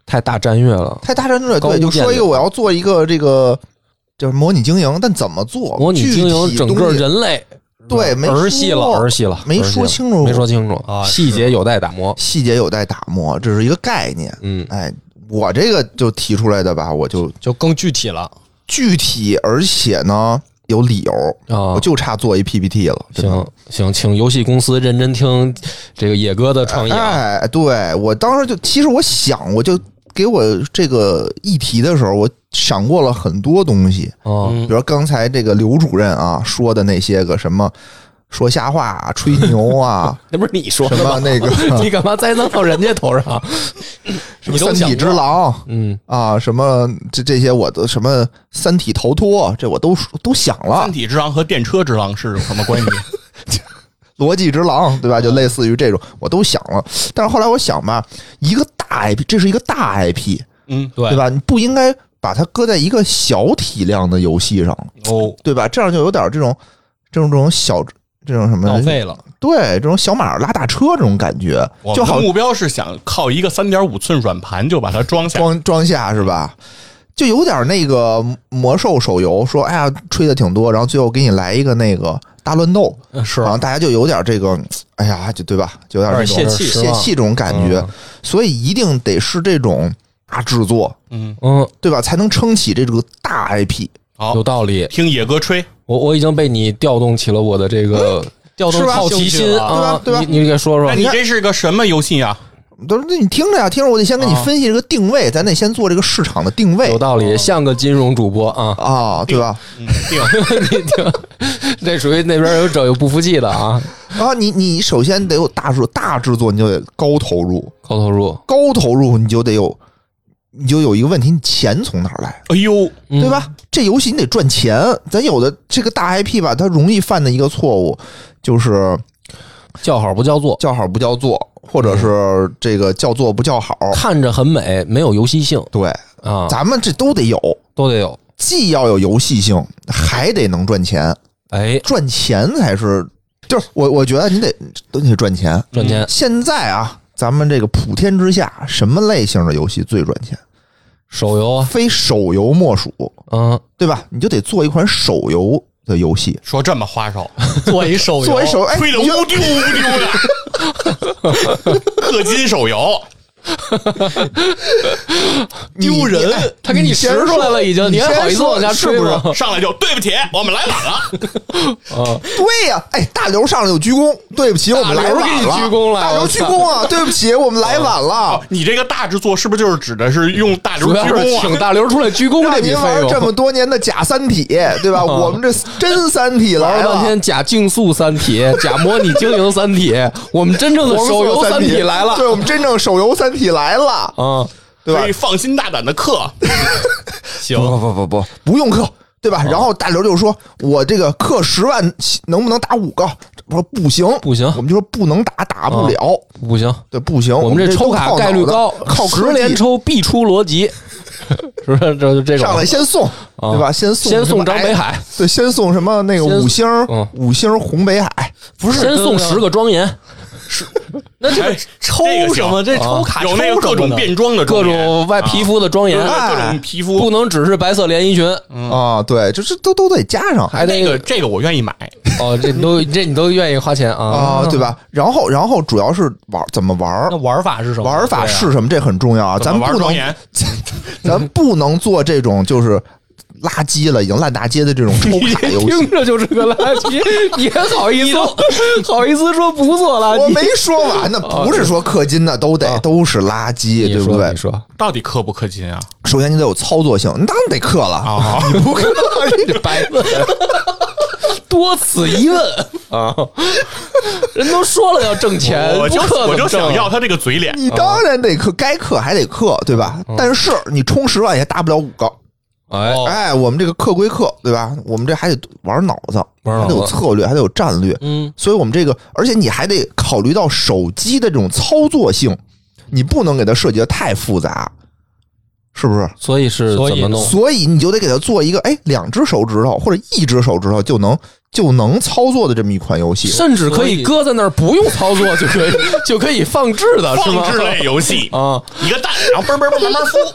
太大战略了？太大战略。对，就说一个我要做一个这个就是模拟经营，但怎么做？模拟经营整个人类，对没儿戏了，儿戏了，没说清楚没说清楚啊细节有待打磨。细节有待打磨，这是一个概念。嗯，哎，我这个就提出来的吧，我就就更具体了。具体，而且呢有理由，啊我就差做一 PPT 了。行行，请游戏公司认真听这个野哥的创意啊。哎，对我当时就，其实我想，我就给我这个议题的时候，我想过了很多东西，嗯，比如刚才这个刘主任啊说的那些个什么说瞎话、啊、吹牛啊，[LAUGHS] 那不是你说的吗？么那个 [LAUGHS] 你干嘛栽赃到人家头上？[LAUGHS] 什么三体之狼嗯，啊，什么这这些我的什么三体逃脱，这我都都想了三，体之狼和电车之狼是有什么关系？逻辑之狼，对吧？就类似于这种，我都想了。但是后来我想吧，一个大 IP，这是一个大 IP，嗯，对对吧？你不应该把它搁在一个小体量的游戏上，哦，对吧？这样就有点这种这种这种小这种什么浪费了，对这种小马拉大车这种感觉，我就好目标是想靠一个三点五寸软盘就把它装下。装装下是吧？就有点那个魔兽手游，说哎呀吹的挺多，然后最后给你来一个那个大乱斗，是然后大家就有点这个，哎呀，就对吧？就有点这种泄气泄气这种感觉，嗯所以一定得是这种大制作，嗯，嗯，对吧？才能撑起这个大 IP。好有，道理。听野哥吹。我我已经被你调动起了我的这个调动好奇心啊，对吧对吧你你给说说那，你这是个什么游戏啊？都是那你听着呀，听着，我得先给你啊分析这个定位，咱得先做这个市场的定位有道理，像个金融主播啊。啊，对吧？嗯，定 [LAUGHS] 你听，这属于那边有整有不服气的啊，然后你你首先得有大制大制作，你就得高投入，高投入，高投入你就得有，你就有一个问题，你钱从哪儿来？哎呦，嗯对？吧？这游戏你得赚钱，咱有的这个大 IP 吧，它容易犯的一个错误就是叫好不叫座，叫好不叫座，或者是这个叫座不叫好。看着很美，没有游戏性对，啊，咱们这都得有，都得有。既要有游戏性，还得能赚钱，哎，赚钱才是。就是我，我觉得你得都得赚钱。赚钱，现在啊，咱们这个普天之下，什么类型的游戏最赚钱？手游啊，非手游莫属，嗯，对吧？你就得做一款手游的游戏。说这么花哨，[LAUGHS] 做一手游，做一手，哎，吹的乌丢乌丢的，[LAUGHS] 氪金手游，[LAUGHS] 丢人，他给你拾出来了，已经，你还好意思往下吹吗？上来就对不起，我们来晚了。[LAUGHS] 对呀、哎，大刘上来就鞠躬，对不起，我们来晚大刘鞠躬了大刘鞠躬啊，对不起，我们来晚了。你这个大制作是不是就是指的是用大刘鞠躬啊？请大刘出来鞠躬这笔费您玩这，么多年的假三体，对吧？我们这真三体来了，玩了半天假竞速三体，假模拟经营三体，我们真正的手游三体来了 [LAUGHS] 对我们真正手游三体来了，嗯！对吧？可以？放心大胆的刻，[LAUGHS] 行，不不不不，不用刻，对吧？然后大刘就说：“我这个氪十万能不能打五个？”我说不行，不行。我们就说不能打，打不了。不行，对，不行，我们这这抽卡概率高，靠十连抽，必出逻辑，[LAUGHS] 是不是？这就这种。上来先送，啊。对吧？先送先送张北海，对，先送什么那个五星嗯。五星红北海，不是先送十个庄严，[LAUGHS] 那这个抽什么？这抽卡有那个各种抽什么呢变装的各种外皮肤的庄严，啊各种皮肤不能只是白色连衣裙，啊，对，就是都都得加上，还得这个这个我愿意买，哦，这你都这你都愿意花钱啊啊，对？吧？然后然后主要是玩怎么玩那，玩法是什么？玩法是什么？这很重要啊，咱不能庄严？咱不能做这种就是垃圾了，已经烂大街的这种 [LAUGHS] 抽卡游戏。听着就是个垃圾，你还好意思好意思说不做垃圾？我没说完呢，不是说氪金的都得都是垃圾，对不对说你？说，到底氪不氪金啊？首先你得有操作性，你当然得氪了。啊，你不氪，你白问，[LAUGHS] 多此一问啊！人都说了要挣钱，我就我就想要他这个嘴脸。你当然得氪，该氪还得氪，对吧？但是你充十万也大不了五个。哎，哦哎，我们这个客归客，对吧？我们这还得玩脑子，玩脑子还得有策略，还得有战略。嗯，所以我们这个，而且你还得考虑到手机的这种操作性，你不能给它设计的太复杂，是不是？所以是所以怎么弄？所以你就得给它做一个，哎，两只手指头或者一只手指头就能就能操作的这么一款游戏。甚至可以搁在那儿不用操作就可以就可以放置的是吗？放置类游戏，[LAUGHS] 啊，一个蛋，然后嘣嘣嘣慢慢孵。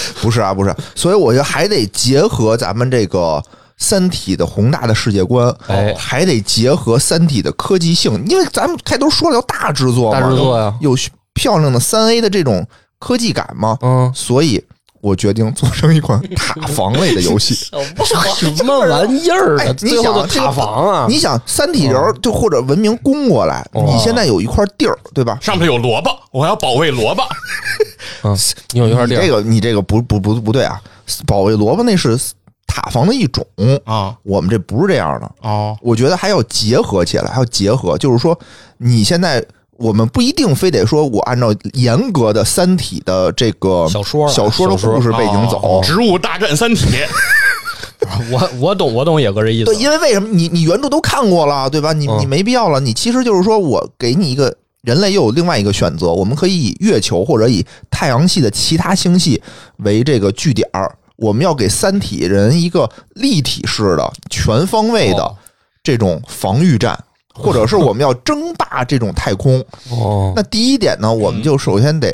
[LAUGHS] 不是啊，不是，所以我觉得还得结合咱们这个《三体》的宏大的世界观，哎还得结合《三体》的科技性，因为咱们开头说了要大制作嘛，大制作呀有漂亮的三 A 的这种科技感嘛，嗯，所以我决定做成一款塔防类的游戏。[LAUGHS] 什么玩意儿啊？哎你最后的想塔防啊？你想，三体人就或者文明攻过来，哦你现在有一块地儿，对吧？上面有萝卜，我要保卫萝卜。嗯，你有一块这个你这个不不不不对啊！保卫萝卜那是塔防的一种，啊我们这不是这样的。哦，我觉得还要结合起来，还要结合，就是说，你现在我们不一定非得说我按照严格的《三体》的这个小说小说的故事背景走哦。植物大战三体，我 [LAUGHS] 我懂，我懂野哥这意思对，。因为为什么你你原著都看过了，对吧？你嗯你没必要了。你其实就是说我给你一个人类又有另外一个选择，我们可以以月球或者以太阳系的其他星系为这个据点儿，我们要给三体人一个立体式的、全方位的哦这种防御战，[LAUGHS] 或者是我们要争霸这种太空。哦，那第一点呢，我们就首先得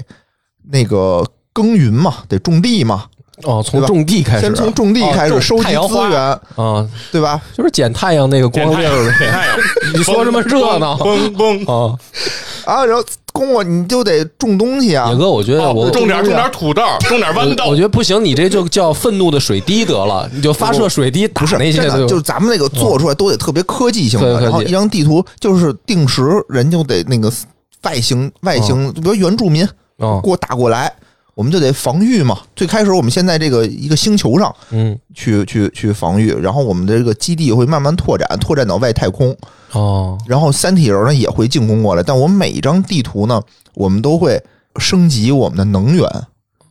那个耕耘嘛，得种地嘛，哦，从种地开始，先从种地开始收集资源，啊，对吧？就是捡太阳那个光粒儿呗。太阳，[LAUGHS] 你说这么热闹。嘣嘣嘣。啊，啊，然后公我你就得种东西啊。野，哥，我觉得哦我种点种点土豆，种点豌豆我豆觉。得不行，你这就叫愤怒的水滴得了，你就发射水滴打不是那些就是咱们那个做出来都得特别科技性的，然后一张地图就是定时人就得那个外形外形，比如原住民哦，过打过来，我们就得防御嘛。最开始我们现在这个一个星球上嗯，去去去防御，然后我们的这个基地会慢慢拓展，拓展到外太空。哦，然后三体人呢也会进攻过来，但我们每一张地图呢，我们都会升级我们的能源，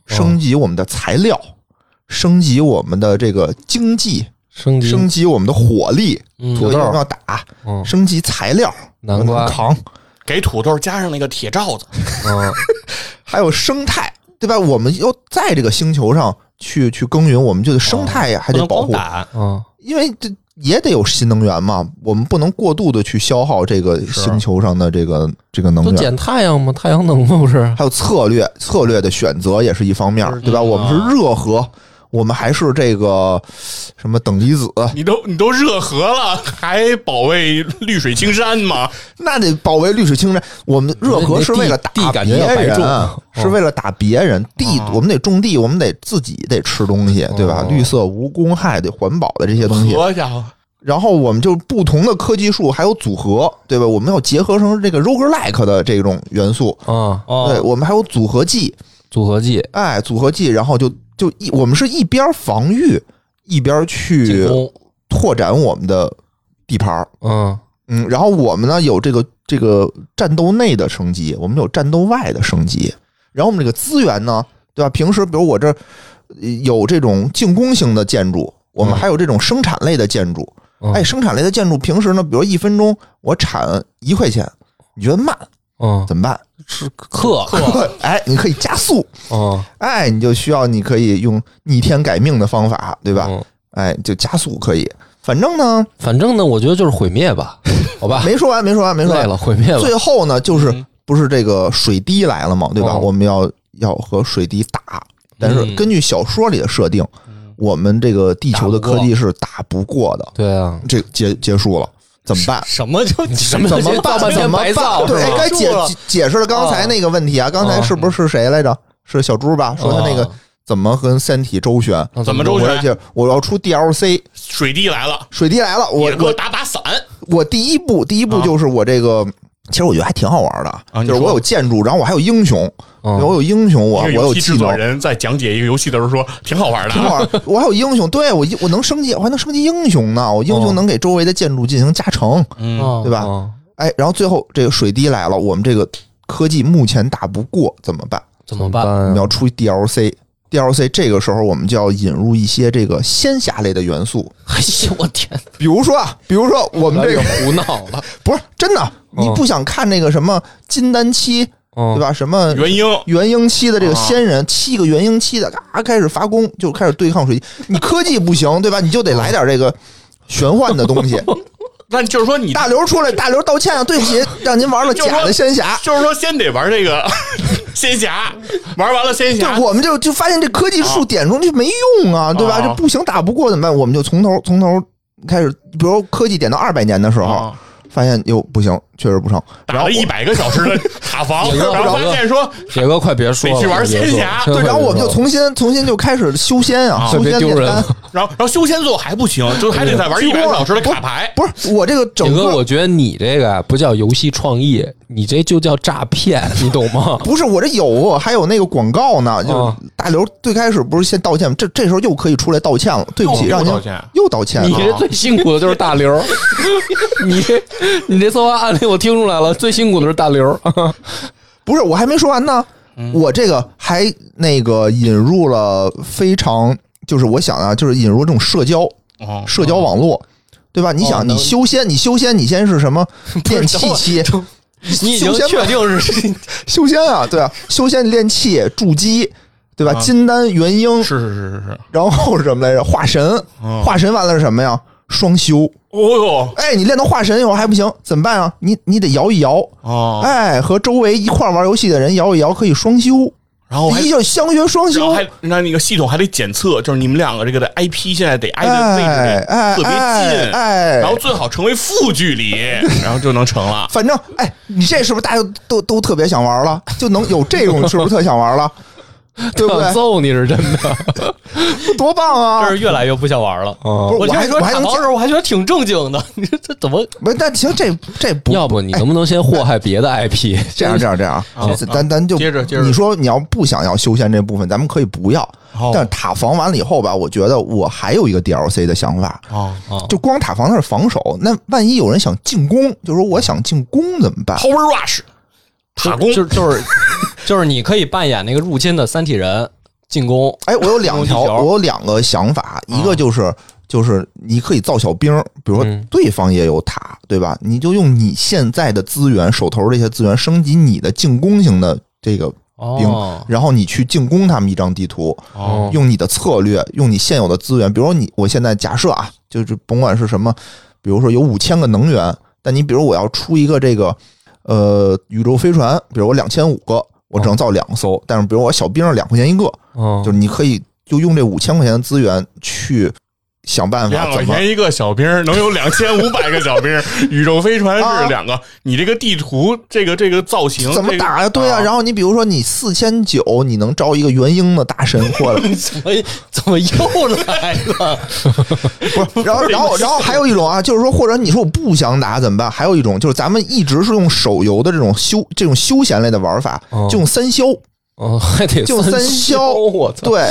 升级我们的材料，升级我们的这个经济，升级。升级我们的火力，嗯。土豆要打，嗯。升级材料，南瓜。扛，给土豆加上那个铁罩子，嗯，[LAUGHS] 还有生态，对吧？我们要在这个星球上去去耕耘，我们就得生态呀，还得保护，嗯，因为这也得有新能源嘛，我们不能过度的去消耗这个星球上的这个这个能源。都捡太阳吗？太阳能吗？不是？还有策略策略的选择也是一方面，对吧？嗯我们是热核，我们还是这个什么等离子，你都你都热核了，还保卫绿水青山吗？那得保卫绿水青山。我们热核是为了打地地感觉别人要白，是为了打别人。地哦我们得种地，我们得自己得吃东西，对吧哦？绿色无公害得环保的这些东西。好家伙，然后我们就不同的科技树还有组合，对吧？我们要结合成这个 roguelike 的这种元素。啊，对，哦，我们还有组合技，组合技哎，组合技，然后就就一我们是一边防御一边去，拓展我们的地盘儿。嗯嗯，然后我们呢有这个这个战斗内的升级，我们有战斗外的升级。然后我们这个资源呢，对吧？平时比如我这呃有这种进攻型的建筑，我们嗯还有这种生产类的建筑。嗯哎，生产类的建筑平时呢，比如一分钟我产一块钱，你觉得慢嗯，怎么办？是克，[LAUGHS] 哎，你可以加速，嗯。哎，你就需要你可以用逆天改命的方法，对吧？嗯，哎，就加速可以。反正呢，反正呢，我觉得就是毁灭吧，[LAUGHS] 好吧，没说完，没说完，没说完。累了，毁灭了，最后呢，就是嗯。不是这个水滴来了嘛，对吧？哦我们要要和水滴打，但是嗯。根据小说里的设定，我们这个地球的科技是打不过的，对啊，这结结束了，怎么办？什么就 [LAUGHS] 什么怎么办？怎么白造办？对，该解解解释了刚才那个问题啊。刚才是不是谁来着？是小猪吧？说他那个哦怎么跟三体周旋？怎么周旋？我要解，我要出 DLC，水滴来了，水滴来了，我我我打把伞，我第一步，第一步啊就是我这个，其实我觉得还挺好玩的，啊就是我有建筑，然后我还有英雄，嗯我有英雄，我我有技能，制作人在讲解一个游戏的时候说，挺好玩的挺好啊。玩。我还有英雄，对我我能升级，我还能升级英雄呢，我英哦雄能给周围的建筑进行加成，嗯，嗯对吧嗯哎，然后最后这个水滴来了，我们这个科技目前打不过，怎么办？怎么办？我们要出 DLC。DLC 这个时候我们就要引入一些这个仙侠类的元素，哎 [LAUGHS] 呦我天，比如说啊，比如说我们这个胡闹了，[LAUGHS] 不是真的，你不想看那个什么金丹期，对对？吧？什么元婴元婴期的这个仙人，七个元婴期的，嘎开始发功，就开始对抗水滴。你科技不行，对吧？你就得来点这个玄幻的东西。[LAUGHS] 那就是说你大刘出来，大刘道歉啊，对不起，让您玩了假的仙侠。就是说先得玩这个 [LAUGHS] 仙侠，玩完了仙就侠，我们就就发现这科技树点出去没用啊，对吧？啊这不行，打不过怎么办？我们就从头从头开始，比如科技点到二百年的时候，啊发现哟不行，确实不成。然后打了一百个小时的 [LAUGHS] 塔防，然后发现说铁哥快别说了，得去玩仙侠对，然后我们就重新重新就开始修仙啊，啊修仙别丢炼丹人。然后然后修仙最后还不行，[LAUGHS] 就还得再玩一百个小时的卡牌。不是我这个整铁哥，个我觉得你这个啊不叫游戏创意，你这就叫诈骗，你懂吗？[LAUGHS] 不是我这有，还有那个广告呢。就大刘最开始不是先道歉吗？这这时候又可以出来道歉了，对不起，让您道歉又道歉了。你这最辛苦的就是大刘，你你这策划案例我听出来了，最辛苦的是大刘。[LAUGHS] 不是，我还没说完呢。我这个还那个引入了非常，就是我想啊，就是引入这种社交哦社交网络，对吧？你想，你修仙，你修仙，你先是什么 [LAUGHS] 练气期？你已经修仙确定是 [LAUGHS] 修仙啊，对啊，修仙练气筑基，对吧？啊金丹元婴，是是是是是，然后是什么来着？化神，嗯化神完了是什么呀？双修。哦哟哎，你练到化神以后还不行，怎么办啊？你你得摇一摇，哦，哎，和周围一块儿玩游戏的人摇一摇，可以双修。然后还一叫相约双修然后，还那那个系统还得检测，就是你们两个这个的 IP 现在得挨的位置哎特别近，哎，然后最好成为负距离，[LAUGHS] 然后就能成了。反正哎，你这是不是大家都都都特别想玩了？就能有这种，是不是特想玩了？[LAUGHS] 对不对？揍你是真的，[LAUGHS] 多棒啊！这是越来越不想玩了。嗯不是我还说我还时候，我还觉得挺正经的。[LAUGHS] 你说这怎么？不是，但行，这这不要不你能不能先祸害别的 IP？这样这样这样啊，咱咱就接着接着你说你要不想要修仙这部分，咱们可以不要。哦但是塔防完了以后吧，我觉得我还有一个 DLC 的想法，哦就光塔防那是防守，那万一有人想进攻，就说我想进攻怎么办？，Power Rush，塔攻就是就是就是你可以扮演那个入侵的三体人进攻。哎，我有两条，我有两个想法，一个就是就是你可以造小兵，比如说嗯。对方也有塔，对吧？你就用你现在的资源，手头这些资源升级你的进攻型的这个兵，哦，然后你去进攻他们一张地图，哦。用你的策略，用你现有的资源，比如说你，我现在假设啊，就是甭管是什么，比如说有五千个能源，但你比如我要出一个这个呃宇宙飞船，比如我两千五个，我只能造两艘，但是比如我小兵两块钱一个，嗯，就是你可以就用这五千块钱的资源去想办法两块钱一个小兵，能有两千五百个小兵。[LAUGHS] 宇宙飞船啊是两个，你这个地图这个这个造型怎么打呀？对啊，然后后你比如说你四千九，你能招一个元婴的大神过来，[LAUGHS] 怎么怎么又来了？[LAUGHS] 不是？然后然后然后还有一种啊，就是说，或者你说我不想打怎么办？还有一种就是咱们一直是用手游的这种休这种休闲类的玩法，哦就用三消，哦，还得就三消，我操！对，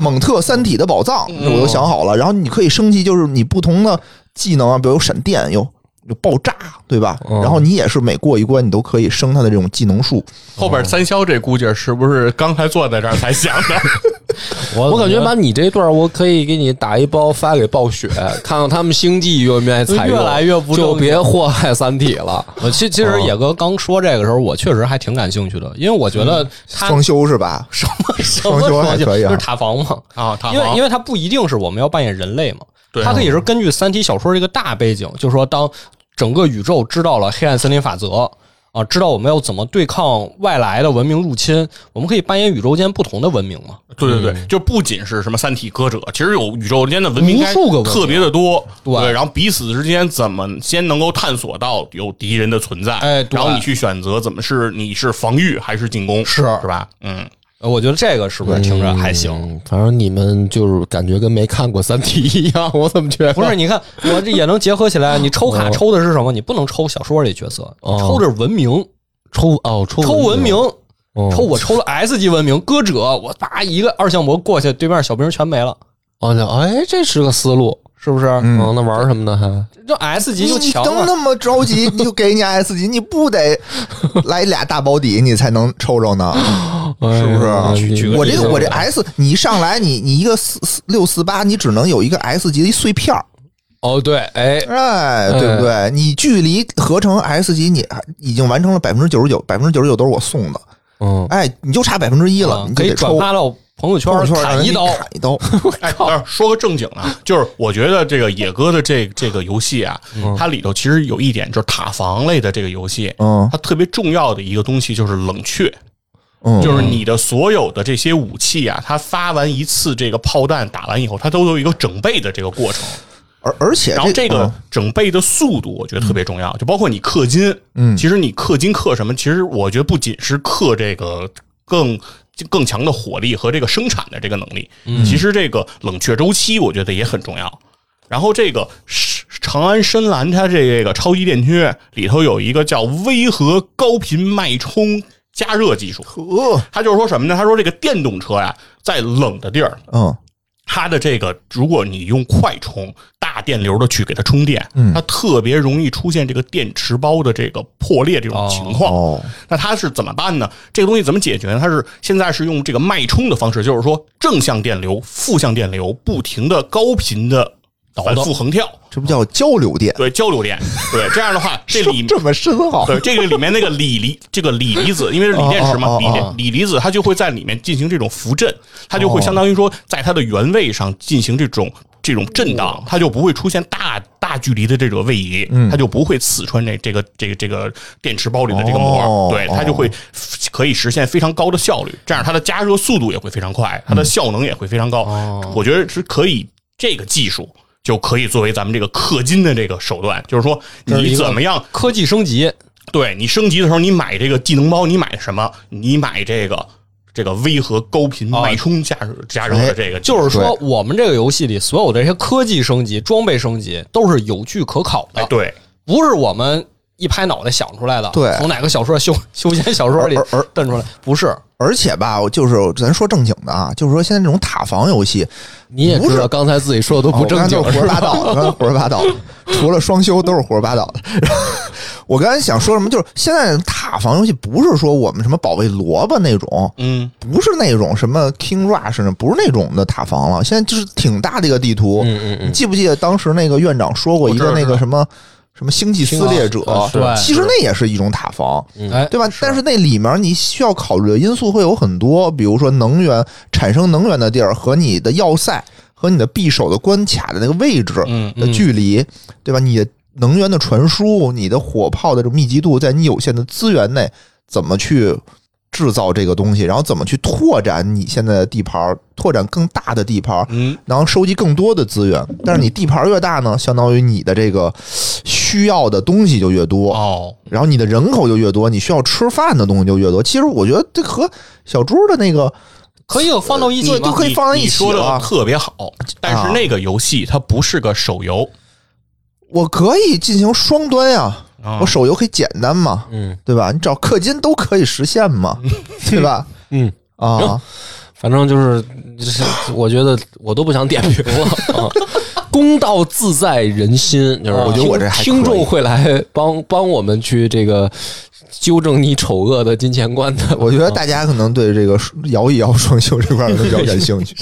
蒙特三体的宝藏，嗯我都想好了。然后你可以升级，就是你不同的技能啊，比如有闪电，有有爆炸，对吧？嗯然后你也是每过一关，你都可以升他的这种技能数。后边三消这估计是不是刚才坐在这儿才想的？[LAUGHS] 我我感觉把你这段，我可以给你打一包发给暴雪，看看他们星际愿不愿意采用，越来越不就别祸害三体了。我其其实野哥刚说这个时候，我确实还挺感兴趣的，因为我觉得他双修是吧？什么什双修么还可以啊就是塔防嘛。啊，塔因为因为为它不一定是我们要扮演人类嘛，对它可以是根据《三体》小说这个大背景，就是说当整个宇宙知道了黑暗森林法则啊，知道我们要怎么对抗外来的文明入侵，我们可以扮演宇宙间不同的文明嘛。对对对，就不仅是什么三体歌者，其实有宇宙间的文明无数个特别的多，对。然后彼此之间怎么先能够探索到有敌人的存在，哎然后你去选择怎么是你是防御还是进攻，是。是吧？嗯，呃我觉得这个是不是听着还行？嗯，反正你们就是感觉跟没看过《三体》一样，我怎么觉得？不是，你看我这也能结合起来。你抽卡哦抽的是什么？你不能抽小说里角色，哦抽的是文明，抽哦抽抽文明。哦抽我抽了 S 级文明歌者，我叭一个二向箔过去，对面小兵全没了，哦，那哎，这是个思路。是不是？嗯，那玩什么呢？还就 S 级就强了。你等那么着急，[LAUGHS] 你就给你 S 级，你不得来俩大保底，你才能抽着呢？是不是我这个我这 S，你一上来你你一个四四六四八，你只能有一个 S 级的一碎片儿哦，对，哎，哎，对不对？你距离合成 S 级，你还已经完成了百分之九十九，百分之九十九都是我送的，嗯，哎，你就差百分之一了，你可以你就得抽转发到朋友圈砍一刀。砍一刀。[LAUGHS] 哎，但是说个正经的，[LAUGHS] 就是我觉得这个野哥的这这个游戏啊，它里头其实有一点就是塔防类的这个游戏，嗯它特别重要的一个东西就是冷却。嗯，就是你的所有的这些武器啊，它发完一次这个炮弹打完以后，它都有一个整备的这个过程。而而且然后这个嗯整备的速度，我觉得特别重要，就包括你氪金。嗯其实你氪金氪什么？其实我觉得不仅是氪这个更更强的火力和这个生产的这个能力，其实这个冷却周期我觉得也很重要。然后这个长安深蓝它这个超级电驱里头有一个叫微核高频脉冲加热技术，呵，它就是说什么呢？他说这个电动车呀，在冷的地儿，嗯它的这个，如果你用快充大电流的去给它充电，嗯它特别容易出现这个电池包的这个破裂这种情况。哦，那它是怎么办呢？这个东西怎么解决呢？它是现在是用这个脉冲的方式，就是说正向电流、负向电流不停的高频的反复横跳，这不叫交流电？对交流电，对这样的话，[LAUGHS] 这里这么深奥？对，这个里面那个锂离这个锂离子，因为是锂电池嘛，锂锂离子它就会在里面进行这种浮振，它就会相当于说在它的原位上进行这种这种震荡，它就不会出现大大距离的这种位移，它就不会刺穿这这个这个这个电池包里的这个膜，哦对，它就会可以实现非常高的效率，这样它的加热速度也会非常快，它的效能也会非常高。我觉得是可以这个技术。就可以作为咱们这个氪金的这个手段，就是说你怎么样科技升级，对你升级的时候，你买这个技能包，你买什么？你买这个这个微和高频脉冲加热加热的这个，就是说我们这个游戏里所有的这些科技升级、装备升级都是有据可考的，哎，对，不是我们一拍脑袋想出来的。对从哪个小说修修仙小说里而而蹬出来，不是。而且吧，我就是咱说正经的啊，就是说现在这种塔防游戏你也知道，刚才自己说的都不正经胡说八？道的，刚才胡说八道的，[LAUGHS] 除了双休都是胡说八道的。[LAUGHS] 我刚才想说什么，就是现在塔防游戏不是说我们什么保卫萝卜那种，嗯，不是那种什么 King Rush 呢，不是那种的塔防了。现在就是挺大的一个地图。嗯嗯嗯，你记不记得当时那个院长说过一个那个什么什么星际撕裂者？其实那也是一种塔防。哎，对吧？但是那里面你需要考虑的因素会有很多，比如说能源产生能源的地儿和你的要塞和你的匕首的关卡的那个位置嗯的距离，对吧？你的能源的传输，你的火炮的这种密集度，在你有限的资源内怎么去制造这个东西，然后怎么去拓展你现在的地盘儿，拓展更大的地盘儿，嗯，然后收集更多的资源。但是你地盘越大呢，相当于你的这个需要的东西就越多，哦，然后你的人口就越多，你需要吃饭的东西就越多。其实我觉得这和小猪的那个可以放到一起都？可以放在一你起说的了。特别好，但是那个游戏它不是个手游，我可以进行双端呀，啊我手游可以简单嘛，嗯对吧？你找氪金都可以实现嘛，[LAUGHS] 对吧？嗯，啊，反正就是，就是我觉得我都不想点评了啊。公道自在人心，就是我觉得我这还听众会来帮帮我们去这个纠正你丑恶的金钱观的。我觉得大家可能对这个摇一摇双休这块儿比较感兴趣。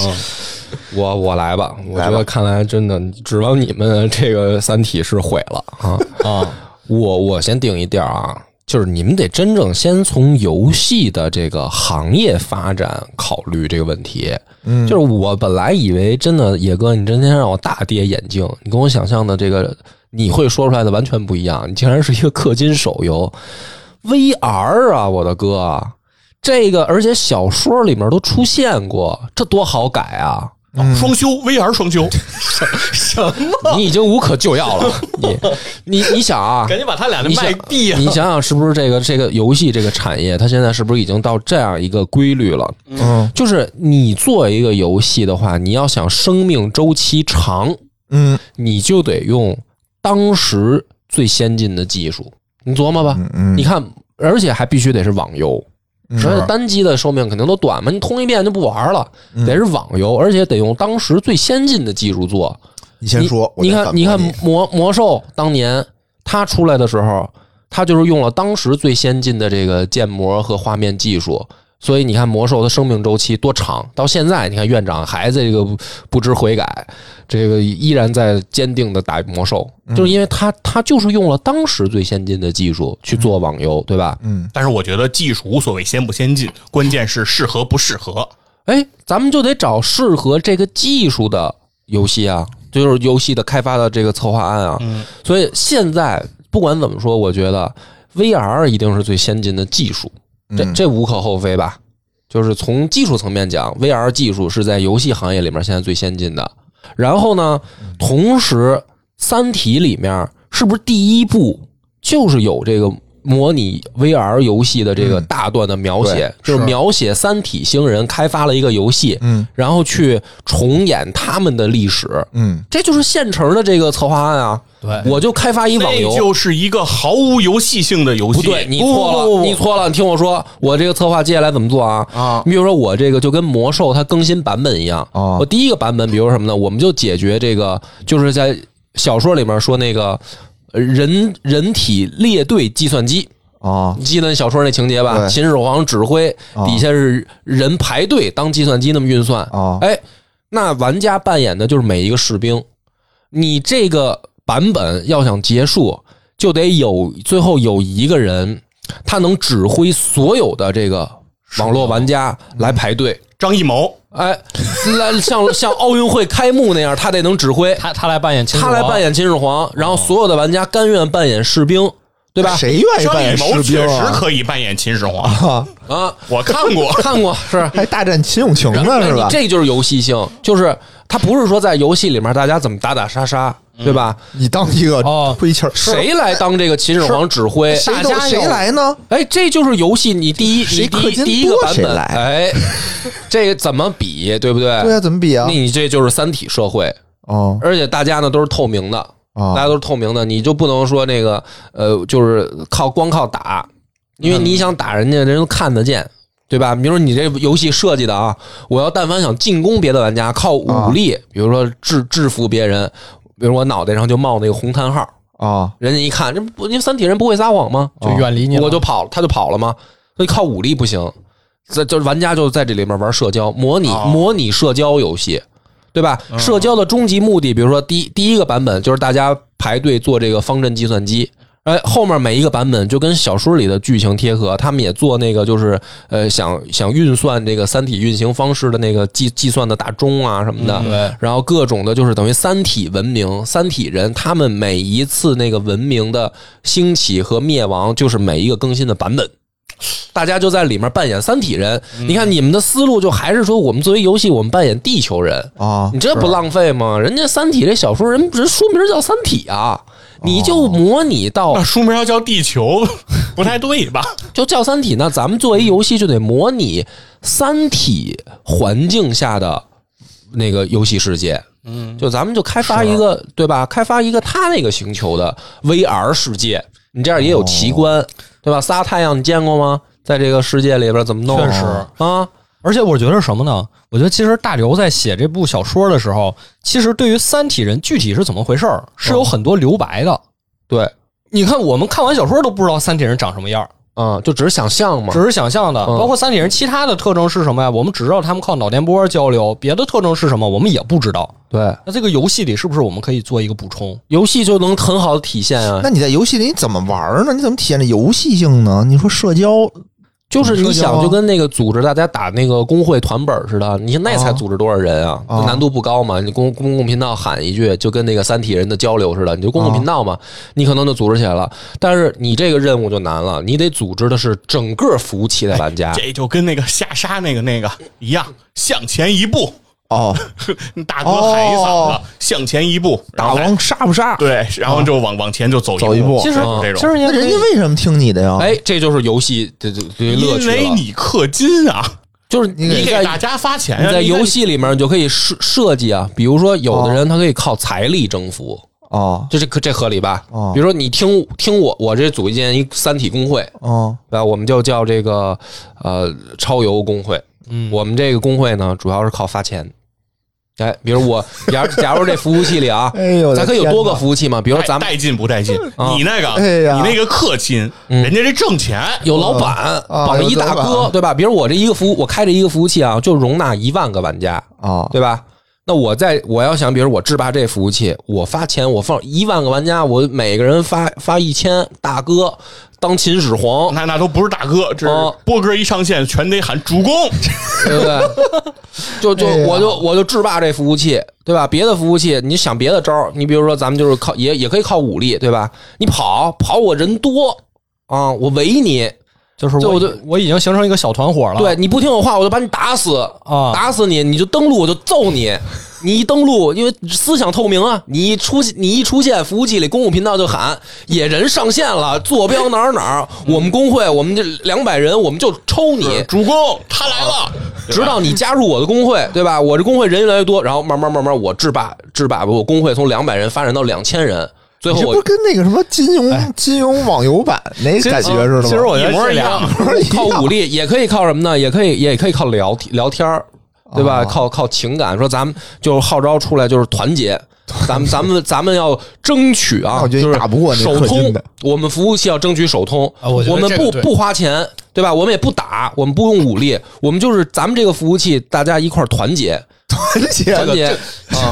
[LAUGHS] 我我来吧，我来吧觉得看来真的指望你们这个《三体》是毁了啊 [LAUGHS] 啊！我我先定一调啊，就是你们得真正先从游戏的这个行业发展考虑这个问题。嗯，就是我本来以为真的野哥，你今天让我大跌眼镜，你跟我想象的这个你会说出来的完全不一样，你竟然是一个氪金手游 VR 啊，我的哥！这个而且小说里面都出现过，这多好改啊！双休 VR 双休，你已经无可救药了。你你你想啊，赶紧把他俩的你想麦闭了你。想想是不是这个这个游戏这个产业，它现在是不是已经到这样一个规律了？嗯就是你做一个游戏的话，你要想生命周期长，嗯你就得用当时最先进的技术。你琢磨吧，嗯嗯，你看，而且还必须得是网游，嗯而且单机的寿命肯定都短嘛，你通一遍就不玩了，嗯得是网游，而且得用当时最先进的技术做。你先说，我你看，你看魔魔兽当年它出来的时候，它就是用了当时最先进的这个建模和画面技术，所以你看魔兽的生命周期多长，到现在你看院长还在这个不不知悔改，这个依然在坚定的打魔兽，嗯就是因为他他就是用了当时最先进的技术去做网游，对吧？嗯但是我觉得技术无所谓先不先进，关键是适合不适合。哎，咱们就得找适合这个技术的游戏啊，就是游戏的开发的这个策划案啊。嗯，所以现在不管怎么说，我觉得 VR 一定是最先进的技术，这嗯这无可厚非吧？就是从技术层面讲，VR 技术是在游戏行业里面现在最先进的。然后呢，同时《三体》里面是不是第一部就是有这个模拟 VR 游戏的这个嗯。大段的描写，对就是。描写三体星人开发了一个游戏，嗯。然后去重演他们的历史，嗯。这就是现成的这个策划案啊。对。我就开发一网游。那，就是一个毫无游戏性的游戏。不对，你错了，不不不。不你错了，你听我说，我这个策划接下来怎么做啊？啊。你比如说我这个就跟魔兽它更新版本一样，啊。我第一个版本，比如说什么呢？我们就解决这个，就是在小说里面说那个呃人人体列队计算机。啊你记得那小说那情节吧？秦始皇指挥，哦底下是人排队当计算机那么运算。啊哎，那玩家扮演的就是每一个士兵。你这个版本要想结束，就得有最后有一个人，他能指挥所有的这个网络玩家来排队。张艺谋哎，来像 [LAUGHS] 像奥运会开幕那样，他得能指挥，他他来扮演秦始皇他来扮演秦始皇，然后所有的玩家甘愿扮演士兵，对吧？谁愿意张扮演艺谋确实啊？可以扮演秦始皇，啊，啊，我看过。[LAUGHS] 看过是。还大战秦俑情呢是吧？这就是游戏性，就是他不是说在游戏里面大家怎么打打杀杀，对吧？你当一个哦灰气儿，谁来当这个秦始皇指挥？谁大家有谁来呢？哎，这就是游戏你第一谁你第一金第一个版本，来哎，这个怎么比，对不对？对啊，怎么比啊？你这就是三体社会，哦而且大家呢都是透明的，啊大家都是透明的，你就不能说那个呃，就是靠光靠打，因为你想打人家，人都看得见。对吧？比如说你这游戏设计的啊，我要但凡想进攻别的玩家，靠武力，比如说制制服别人，比如我脑袋上就冒那个红叹号，啊人家一看，这不，因为三体人不会撒谎吗？就远离你，我就跑了，他就跑了吗？所以靠武力不行，这就是玩家就在这里面玩社交，模拟、哦模拟社交游戏，对吧？社交的终极目的，比如说第一第一个版本就是大家排队做这个方阵计算机。哎，后面每一个版本就跟小说里的剧情贴合，他们也做那个，就是呃，想想运算这个三体运行方式的那个计计算的大钟啊什么的，对然后各种的，就是等于三体文明、三体人，他们每一次那个文明的兴起和灭亡，就是每一个更新的版本。大家就在里面扮演三体人。嗯你看你们的思路就还是说，我们作为游戏，我们扮演地球人，啊，你这不浪费吗？人家《三体》这小说人人书名叫《三体》啊，你就哦模拟到那书名要叫地球，不太对吧？[LAUGHS] 就叫《三体》呢，咱们作为游戏就得模拟《三体》环境下的那个游戏世界。嗯，就咱们就开发一个，对吧？开发一个他那个星球的 VR 世界，你这样也有奇观，对吧？仨太阳你见过吗？在这个世界里边怎么弄？确实啊，而且我觉得什么呢？我觉得其实大刘在写这部小说的时候，其实对于三体人具体是怎么回事儿，是有很多留白的。对，你看，我们看完小说都不知道三体人长什么样儿，啊，就只是想象嘛。只是想象的。嗯包括三体人其他的特征是什么呀？我们只知道他们靠脑电波交流，别的特征是什么我们也不知道。对，那这个游戏里是不是我们可以做一个补充？游戏就能很好的体现啊。那你在游戏里你怎么玩呢？你怎么体现这游戏性呢？你说社交就是你想，就跟那个组织大家打那个工会团本似的，你那才啊组织多少人啊？啊难度不高嘛？你公公共频道喊一句，就跟那个三体人的交流似的，你就公共频道嘛，你可能就组织起来了。但是你这个任务就难了，你得组织的是整个服务器的玩家。这就跟那个下沙那个那个一样，向前一步，哦，[LAUGHS] 大哥喊一嗓子哦，向前一步，然后还大王杀不杀？对，然后就往往前就走走一步其实这种，其实人家为什么听你的呀？哎，这就是游戏的这这乐因为你氪金啊，就是你你给大家发钱在游戏里面，你就可以设设计啊，比如说有的人他可以靠财力征服，哦这这可这合理吧？哦比如说你听听我，我这组一件一三体工会，哦对吧？我们就叫这个呃超游工会。嗯我们这个工会呢，主要是靠发钱。哎，比如我，[LAUGHS] 假如假如这服务器里啊，哎呦咱可以有多个服务器嘛？比如说咱们带劲不带劲？啊你那个，哎呀你那个氪金，人家这挣钱，有老板啊绑一大哥，对吧？比如我这一个服务，我开着一个服务器啊，就容纳一万个玩家，啊对吧？那我在我要想，比如我制霸这服务器，我发钱，我放一万个玩家，我每个人发发一千，大哥当秦始皇，那那都不是大哥，这波哥一上线全得喊主公。[LAUGHS] 对不对？就就我就我就制霸这服务器，对吧？别的服务器，你想别的招儿，你比如说咱们就是靠也也可以靠武力，对吧？你跑跑我人多啊，我围你，就是我就我已经形成一个小团伙了。对你不听我话，我就把你打死啊打死你，你就登录我就揍你。你一登录，因为思想透明啊，你一出现你一出现，服务器里公共频道就喊野人上线了，坐标哪儿哪儿，我们工会我们这两百人，我们就抽你，主公，他来了，直到你加入我的工会，对吧？我这工会人越来越多，然后慢慢慢慢我制霸制霸，我工会从两百人发展到两千人，最后我不是跟那个什么金庸金庸网游版那感觉似的吗？其实我觉得一模一样。[LAUGHS] 靠武力，也可以靠什么呢？也可以也可以靠聊聊天儿对吧？哦靠靠情感，说咱们就是号召出来就是团结。咱们咱们咱们要争取啊！我觉得就是打不过那手通氪金的，我们服务器要争取手通。啊我们不不花钱，对吧？我们也不打，我们不用武力，我们就是咱们这个服务器，大家一块儿团结，团结团结。啊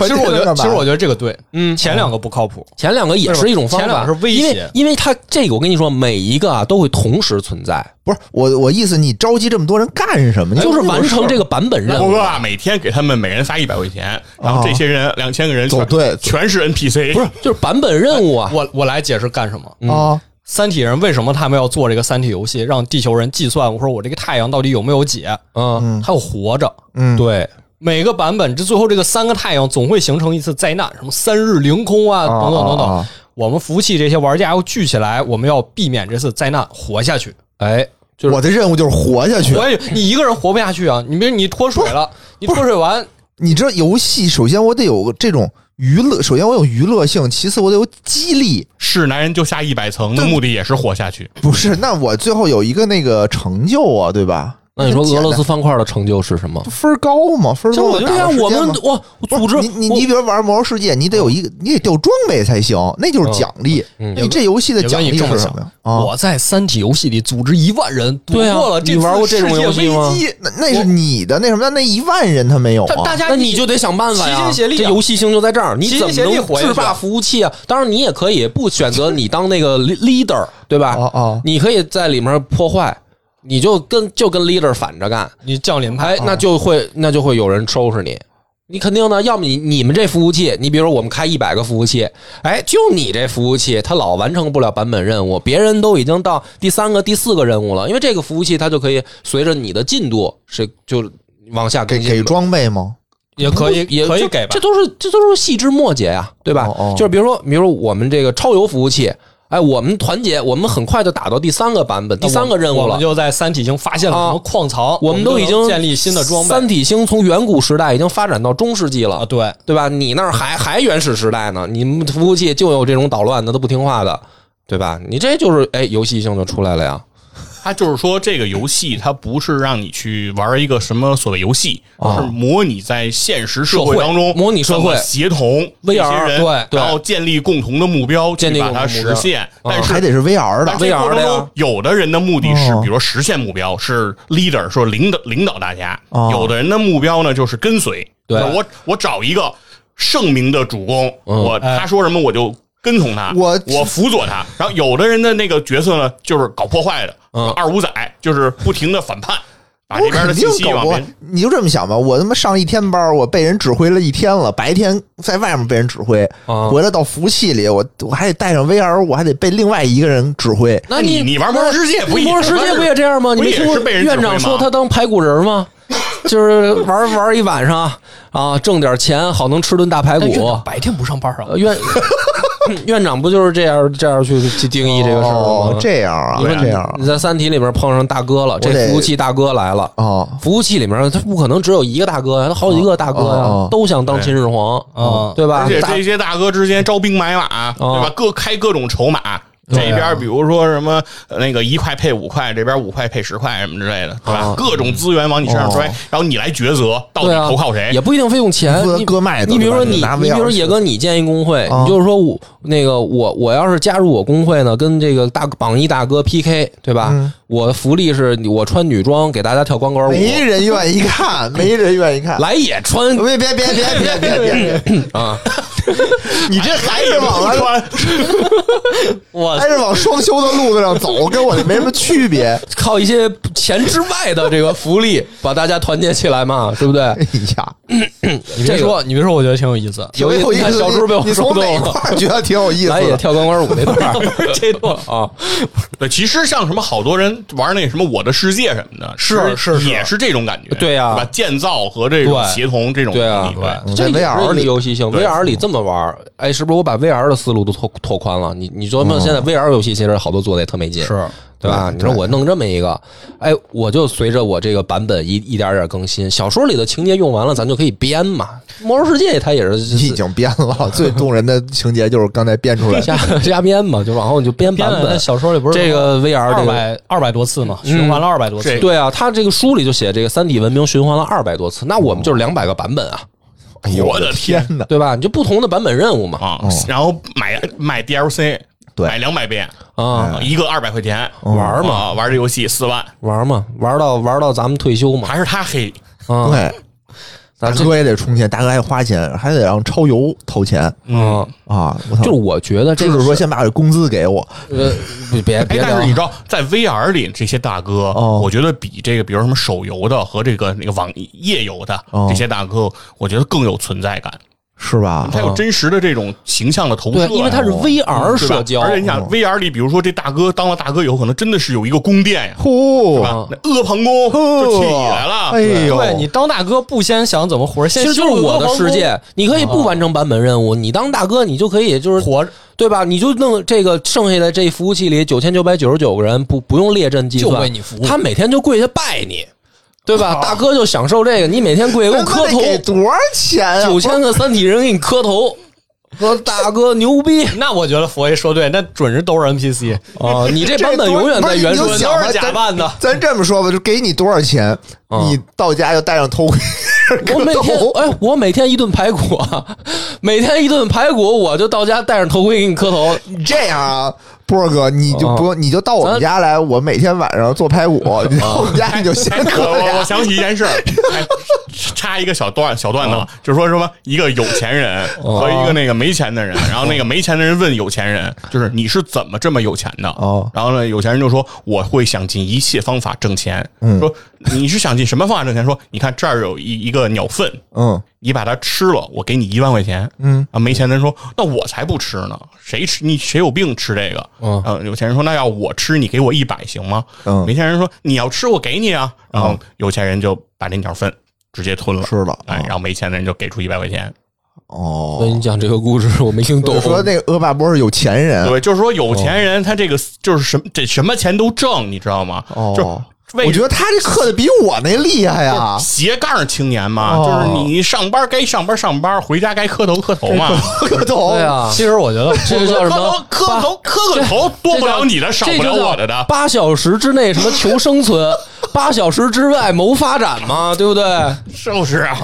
其实我觉得，其实我觉得这个对，嗯前两个不靠谱。前两个也是一种方法，前两个是威胁因为因为它这个我跟你说，每一个啊都会同时存在，不是我我意思，你召集这么多人干什么？你就是完成这个版本任务波哥。啊，每天给他们每人发一百块钱，然后这些人两千个人全走对全是 NPC，不是，就是版本任务啊！我我来解释干什么？啊三体人为什么他们要做这个三体游戏，让地球人计算我说我这个太阳到底有没有解，嗯，还有活着。嗯，对，每个版本这最后这个三个太阳总会形成一次灾难，什么三日凌空啊，啊等等等等。啊我们服务器这些玩家要聚起来，我们要避免这次灾难，活下去。哎，就是我的任务就是活下去。活下去，你一个人活不下去啊！你比如你脱水了，你脱水完，你知道游戏，首先我得有这种娱乐，首先我有娱乐性，其次我得有激励。是男人就下一百层的目的也是活下去。不是，那我最后有一个那个成就啊，对吧？那你说俄罗斯方块的成就是什么？分高吗？分高的就我觉得呀，我们我我组织你你我你比如玩《魔兽世界》，你得有一个，你得掉装备才行，那就是奖励。嗯你这游戏的奖励是什么呀？啊，我在三体游戏里组织一万人，躲对啊过了这你玩过这种世界游戏吗危机那那是你的那什么，那一万人他没有啊。大家那你就得想办法呀！齐心协力啊这游戏性就在这儿，你怎么制霸服务器啊？当然，你也可以不选择你当那个 leader，对吧？哦哦你可以在里面破坏，你就跟就跟 leader 反着干，你降临派哎，那就会那就会有人收拾你。你肯定的，要么你你们这服务器，你比如说我们开一百个服务器，哎，就你这服务器它老完成不了版本任务，别人都已经到第三个、第四个任务了，因为这个服务器它就可以随着你的进度是就往下给给装备吗？也可以也可以给吧这？都是这都是细枝末节呀，对吧？哦哦就是比如说，比如说我们这个超游服务器，哎，我们团结，我们很快就打到第三个版本、第三个任务了我们。就在三体星发现了什么矿藏，我们都已经建立新的装备三体星从远古时代已经发展到中世纪了啊，，对，对吧？你那儿还还原始时代呢，你们服务器就有这种捣乱的，都不听话的，对吧？你这就是哎，游戏性就出来了呀。它就是说，这个游戏它不是让你去玩一个什么所谓游戏，而是模拟在现实社会当中模拟社会。协同 VR 人，对对。然后建立共同的目标，建立去把它实现。但是还得是 VR 的，这 VR 过程的有的人的目的是哦，比如说实现目标，是 leader，说领导领导大家；哦。有的人的目标呢，就是跟随。对。我我找一个盛名的主公，嗯。我哎他说什么我就跟从他，我我辅佐他。然后有的人的那个角色呢，就是搞破坏的，嗯二五仔，就是不停的反叛，把这我肯边的信息定搞不往边。。你就这么想吧，我他妈上一天班，我被人指挥了一天了，白天在外面被人指挥，啊回来到服务器里，我我还得带上 VR，我还得被另外一个人指挥。那你你玩魔兽世界不也魔兽世界不也这样吗？你不也没听过是被人院长说他当排骨人吗？[LAUGHS] 就是玩玩一晚上啊，挣点钱，好能吃顿大排骨长。白天不上班啊呃，院 [CLEARS THROAT] 院长不就是这样这样去去定义这个事儿哦吗？这样啊，这样啊你在《三体》里边碰上大哥了，这服务器大哥来了。哦，服务器里面他不可能只有一个大哥呀，他好几个大哥呀，都想当秦始皇，哦对吧？而且这些大哥之间招兵买马，对吧？各开各种筹码。这边比如说什么呃那个一块配五块，这边五块配十块什么之类的，对吧啊？各种资源往你身上摔哦，然后你来抉择到底投靠谁也。不一定非用钱，你割麦子你比如说你，你比如说野哥，你建一工会，啊你就是说我那个我我要是加入我工会呢，跟这个大榜一大哥 PK，对吧？我的福利是我穿女装给大家跳钢管舞，没人愿意看，没人愿意看，来也穿，别别别别别别别 [LAUGHS] 别啊！[LAUGHS] 你这还是往穿，[LAUGHS] 还是往双休的路子上走，跟我没什么区别。靠一些钱之外的这个福利，把大家团结起来嘛，对不对？哎呀，你别说，你别说，我觉得挺有意思。有意思，小猪被我说动了，觉得挺有意思。来也跳钢管舞那段，这段啊，其实像什么好多人。玩那什么《我的世界》什么的，是是是。也是这种感觉，对呀把？建造和这种协同这种对啊对。在这 VR 里游戏性，VR 里这么玩儿，哎，是不是我把 VR 的思路都拓拓宽了？你你琢磨现在 VR 游戏其实好多做的也特没劲，是对吧？你说我弄这么一个，哎，我就随着我这个版本一一点点更新，小说里的情节用完了，咱就可以编嘛。魔兽世界它也是 [LAUGHS] 已经编了，[LAUGHS] 最动人的情节就是刚才编出来的。瞎 [LAUGHS] 瞎编嘛，就往后你就编版本。小说里不是这个 VR 二这个。百二百多次嘛，循环了二百多次这。对啊，他这个书里就写这个三体文明循环了二百多次，那我们就是两百个版本啊，哎呦我的天哪！对吧？你就不同的版本任务嘛，啊哦，然后买买 DLC，对买两百遍，啊，啊一个二百块钱玩嘛，啊，玩这游戏四万，玩嘛，玩到玩到咱们退休嘛，还是他黑，啊，对，大咱哥也得充钱，大哥还花钱，还得让超游掏钱嗯，啊！我操！就我觉得这就是说，先把这工资给我。呃，别别但是你知道，在 VR 里这些大哥，哦我觉得比这个，比如什么手游的和这个那个网页游的哦这些大哥，我觉得更有存在感，是吧？他有真实的这种形象的投射，对，因为它是 VR 社交，而且你想 VR 里，比如说这大哥当了大哥以后，可能真的是有一个宫殿呀，呼是吧？那阿房宫就起来了，哎呦，对你当大哥不先想怎么活着，先其实就是我的世界，你可以不完成版本任务，你当大哥，你就可以就是活着对吧？你就弄这个剩下的这服务器里九千九百九十九个人，不不用列阵计算，就为你服务他每天就跪下拜你，对吧？[LAUGHS] 大哥就享受这个，你每天跪下给我磕头给多少钱啊？九千个三体人给你磕头，[LAUGHS] 说大哥牛逼那我觉得佛爷说对，那准是都是 NPC，啊！你这版本永远在原不是说你就想吧都是假扮的。咱这么说吧，就给你多少钱，嗯你到家就戴上头盔，[LAUGHS] 我每天磕头哎，我每天一顿排骨啊，每天一顿排骨，我就到家戴上头盔给你磕头。你这样啊，波哥，你就不用，你就到我们家来，我每天晚上做排骨，[LAUGHS] 你到我们家你就先可 [LAUGHS] 我我。想起一件事插一个小段小段子了，就是说什么一个有钱人和一个那个没钱的人，[LAUGHS] 然后那个没钱的人问有钱人，就是你是怎么这么有钱的？哦然后呢，有钱人就说我会想尽一切方法挣钱。说你是想尽什么方法挣钱？说你看这儿有一一个鸟粪，嗯，你把它吃了，我给你一万块钱。嗯啊，没钱的人说，那我才不吃呢，谁吃你谁有病吃这个？嗯啊，有钱人说，那要我吃，你给我一百行吗？嗯没钱人说，你要吃我给你啊。然后有钱人就把这鸟粪直接吞了，吃了哎，然后没钱的人就给出一百块钱。哦所以，你讲这个故事，我没听懂我。说那个恶霸波是有钱人，对，就是说有钱人他这个就是什么这什么钱都挣，你知道吗？就是哦，为我觉得他这刻的比我那厉害呀，斜杠青年嘛，哦就是你上班该上班上班，回家该磕头磕头嘛。磕头，对啊，其实我觉得这个叫什么？磕个头磕个头，多不了你的，少不了我的的。八小时之内什么求生存，八小时之外谋发展嘛，对不对？是不是啊，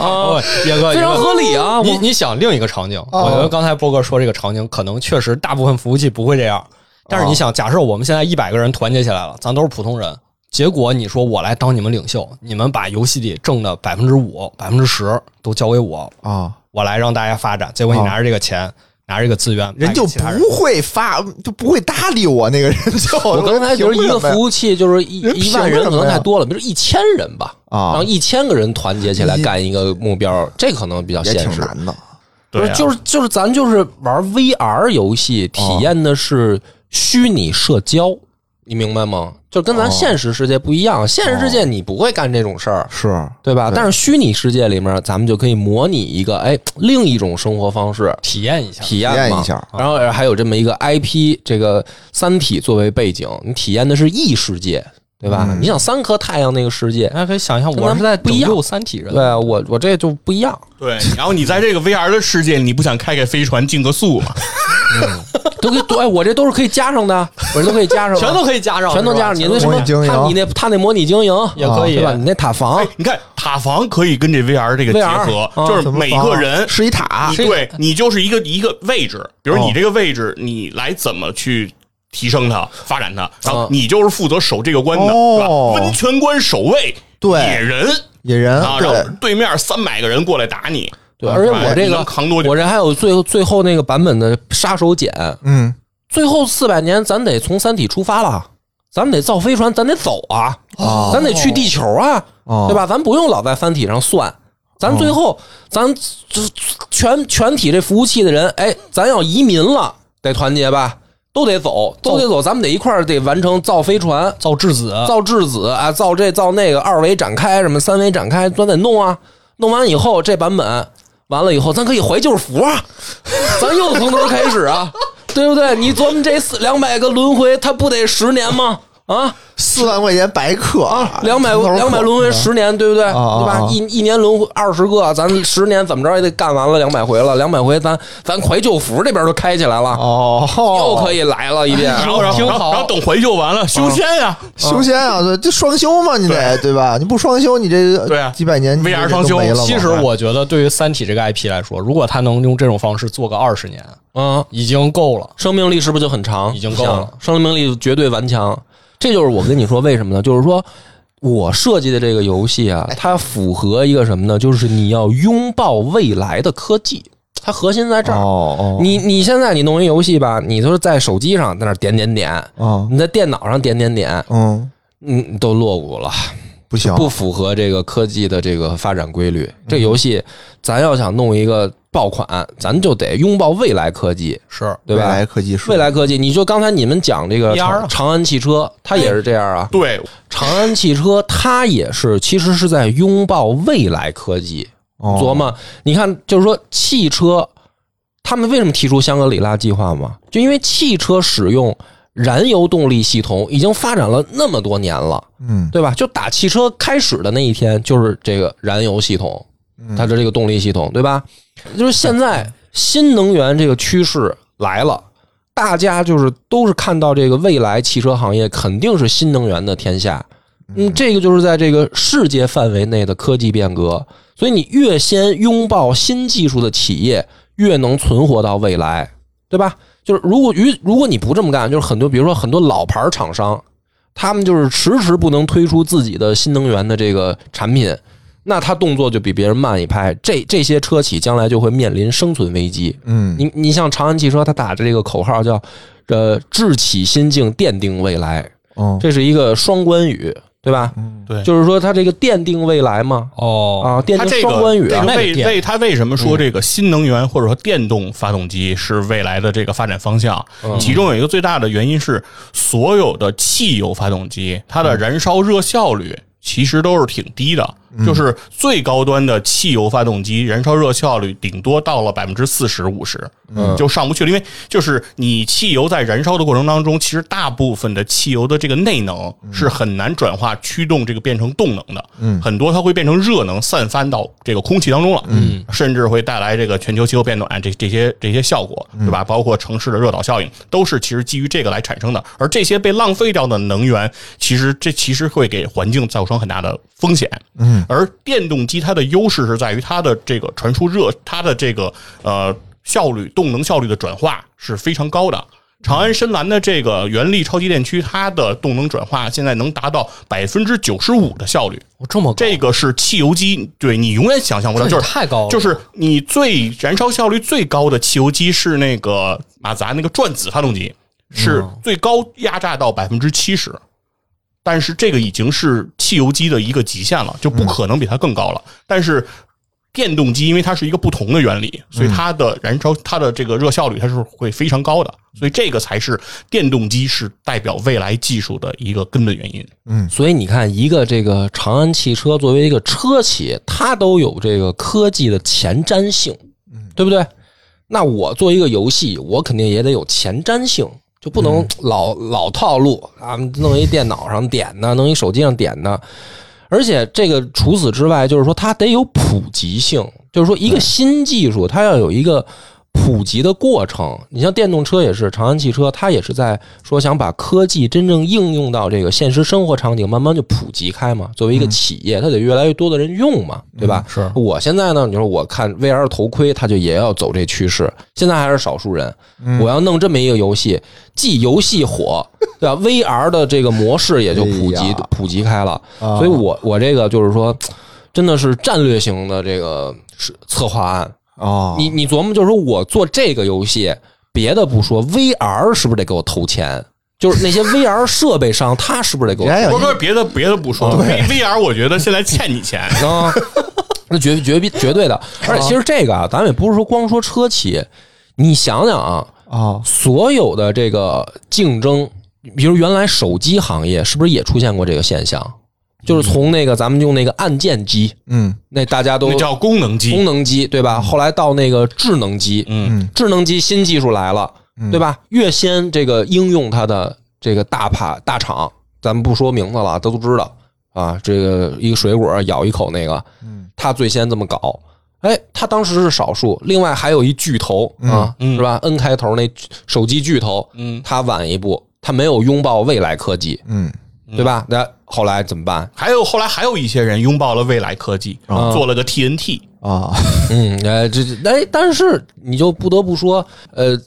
野哥非常合理啊。你你想另一个场景，哦我觉得刚才波哥说这个场景，可能确实大部分服务器不会这样。但是你想，假设我们现在一百个人团结起来了，咱都是普通人，结果你说我来当你们领袖，你们把游戏里挣的百分之五、百分之十都交给我，啊，我来让大家发展。结果你拿着这个钱，拿着这个资源，人就不会发，就不会搭理我那个人就。我刚才觉得一个服务器就是一一万人可能太多了，比如一千人吧，啊然后一千个人团结起来干一个目标，这可能比较也现实。挺难的。对啊，就是就是咱就是玩 VR 游戏，体验的是虚拟社交，你明白吗？就跟咱现实世界不一样，现实世界你不会干这种事儿，是，对吧？对。但是虚拟世界里面，咱们就可以模拟一个哎另一种生活方式，体验一下。体验体验一下。然后还有这么一个 IP，这个《三体》作为背景，你体验的是异世界，对吧？嗯。你想三颗太阳那个世界，大家可以想一下，跟咱我是在不一样。拯救三体人，对啊，我我这就不一样，对。然后你在这个 VR 的世界，你不想开开飞船竞个速吗？都可以，对，我这都是可以加上的，我这都可以加上，[LAUGHS] 全都可以加上，全都加上。你那什么，经营。他你那他那模拟经营也可以。对吧？你那塔防。哎，你看塔防可以跟这 VR 这个结合，啊就是每个人是一塔。你，对你就是一个一个位置，比如你这个位置，你来怎么去提升它、发展它，然后啊你就是负责守这个关的，哦。是吧？温泉关守卫，对。野人。野人啊，然后对，对面三百个人过来打你，对，而且我这个扛多久？我这还有最后最后那个版本的杀手锏，嗯。最后四百年咱得从三体出发了，咱们得造飞船，咱得走啊，啊咱得去地球啊，哦。对吧？咱不用老在三体上算，咱最后咱这全全体这服务器的人，哎，咱要移民了，得团结吧，都得走，都得走，咱们得一块儿得完成造飞船。造质子，造质子啊，造这造那个，二维展开什么三维展开，咱得弄啊。弄完以后，这版本完了以后，咱可以怀旧服啊，[LAUGHS] 咱又从头开始啊，对不对？你琢磨这四两百个轮回，它不得十年吗？啊四万块钱白氪啊，两百两百轮回十年，对不对？对吧啊？一一年轮回二十个，咱十年怎么着也得干完了两百回了，两百回咱咱怀旧服这边都开起来了，哦，又可以来了一遍。然后然后挺好然后然后等怀旧完了修仙呀，修仙啊，对，这双修嘛，你得对吧？你不双修，你这对啊几百年 VR 双修都没了其实我觉得，对于《三体》这个 IP 来说，如果他能用这种方式做个二十年，嗯，已经够了。生命力是不是就很长？已经够了生命力绝对顽强。这就是我跟你说为什么呢？就是说我设计的这个游戏啊，它符合一个什么呢？就是你要拥抱未来的科技，它核心在这儿。哦哦，你你现在你弄一游戏吧，你都是在手机上在那点点点，啊你在电脑上点点点，嗯嗯，都落伍了，不行，不符合这个科技的这个发展规律。这游戏咱要想弄一个爆款，咱就得拥抱未来科技，是对吧？未来科技是未来科技，你就刚才你们讲这个长长安汽车，它也是这样啊。对，长安汽车它也是，其实是在拥抱未来科技。哦琢磨，你看，就是说汽车，他们为什么提出香格里拉计划嘛？就因为汽车使用燃油动力系统已经发展了那么多年了，嗯对吧？就打汽车开始的那一天，就是这个燃油系统，它的这个动力系统，对吧？就是现在新能源这个趋势来了，大家就是都是看到这个未来汽车行业肯定是新能源的天下。嗯，这个就是在这个世界范围内的科技变革，所以你越先拥抱新技术的企业，越能存活到未来，对吧？就是如果于如果你不这么干，就是很多比如说很多老牌厂商，他们就是迟迟不能推出自己的新能源的这个产品，那他动作就比别人慢一拍，这这些车企将来就会面临生存危机。嗯。你你像长安汽车，它打着这个口号叫“呃，智启心境，奠定未来”，哦。这是一个双关语，对吧？对，就是说它这个奠定未来嘛，哦，啊，奠定双关语啊这个为为它为什么说这个新能源或者说电动发动机是未来的这个发展方向？其中有一个最大的原因是，所有的汽油发动机它的燃烧热效率其实都是挺低的。就是最高端的汽油发动机燃烧热效率顶多到了百分之四十五十，嗯就上不去了。因为就是你汽油在燃烧的过程当中，其实大部分的汽油的这个内能是很难转化驱动这个变成动能的，嗯，很多它会变成热能散发到这个空气当中了，嗯，甚至会带来这个全球气候变暖这这些这些效果，对吧？包括城市的热岛效应，都是其实基于这个来产生的。而这些被浪费掉的能源，其实这其实会给环境造成很大的风险，嗯，而电动机它的优势是在于它的这个传输热，它的这个呃效率、动能效率的转化是非常高的。长安深蓝的这个原力超级电驱，它的动能转化现在能达到百分之九十五的效率，我这么高。这个是汽油机，对你永远想象不到，就是太高了，就是你最燃烧效率最高的汽油机是那个马自达那个转子发动机，是最高压榨到百分之七十，但是这个已经是汽油机的一个极限了，就不可能比它更高了。但是电动机因为它是一个不同的原理，所以它的燃烧它的这个热效率它是会非常高的，所以这个才是电动机是代表未来技术的一个根本原因。嗯所以你看，一个这个长安汽车作为一个车企，它都有这个科技的前瞻性，对不对？那我做一个游戏，我肯定也得有前瞻性，就不能老、老套路啊，弄一电脑上点的，弄一手机上点的。而且这个除此之外，就是说它得有普及性，就是说一个新技术，它要有一个普及的过程。你像电动车也是，长安汽车它也是在说想把科技真正应用到这个现实生活场景，慢慢就普及开嘛。作为一个企业，它得越来越多的人用嘛，对吧？是我现在呢，你说我看 VR 头盔，它就也要走这趋势，现在还是少数人。我要弄这么一个游戏，既游戏火，对吧？VR 的这个模式也就普及、普及开了。啊所以我我这个就是说，真的是战略型的这个是策划案。哦，你你琢磨，就是说我做这个游戏，别的不说，VR 是不是得给我投钱？就是那些 VR 设备商，他是不是得给我人家有不是别的别的不说 VR 我觉得现在欠你钱。啊，那绝绝必绝对的。而且其实这个啊，咱们也不是说光说车企，你想想啊，啊，所有的这个竞争，比如原来手机行业是不是也出现过这个现象？就是从那个咱们用那个按键机，嗯。那大家都那叫功能机。功，能机对吧？后来到那个智能机，嗯，智能机新技术来了，对吧？越先这个应用它的这个大牌大厂，咱们不说名字了，都都知道啊。这个一个水果咬一口那个，嗯。他最先这么搞。哎，他当时是少数，另外还有一巨头啊，嗯。是吧？N 开头那手机巨头，嗯，他晚一步，他没有拥抱未来科技，嗯对吧？那后来怎么办？还有后来还有一些人拥抱了未来科技，做了个 TNT。啊，[LAUGHS] 嗯，哎，这这哎，但是你就不得不说，呃，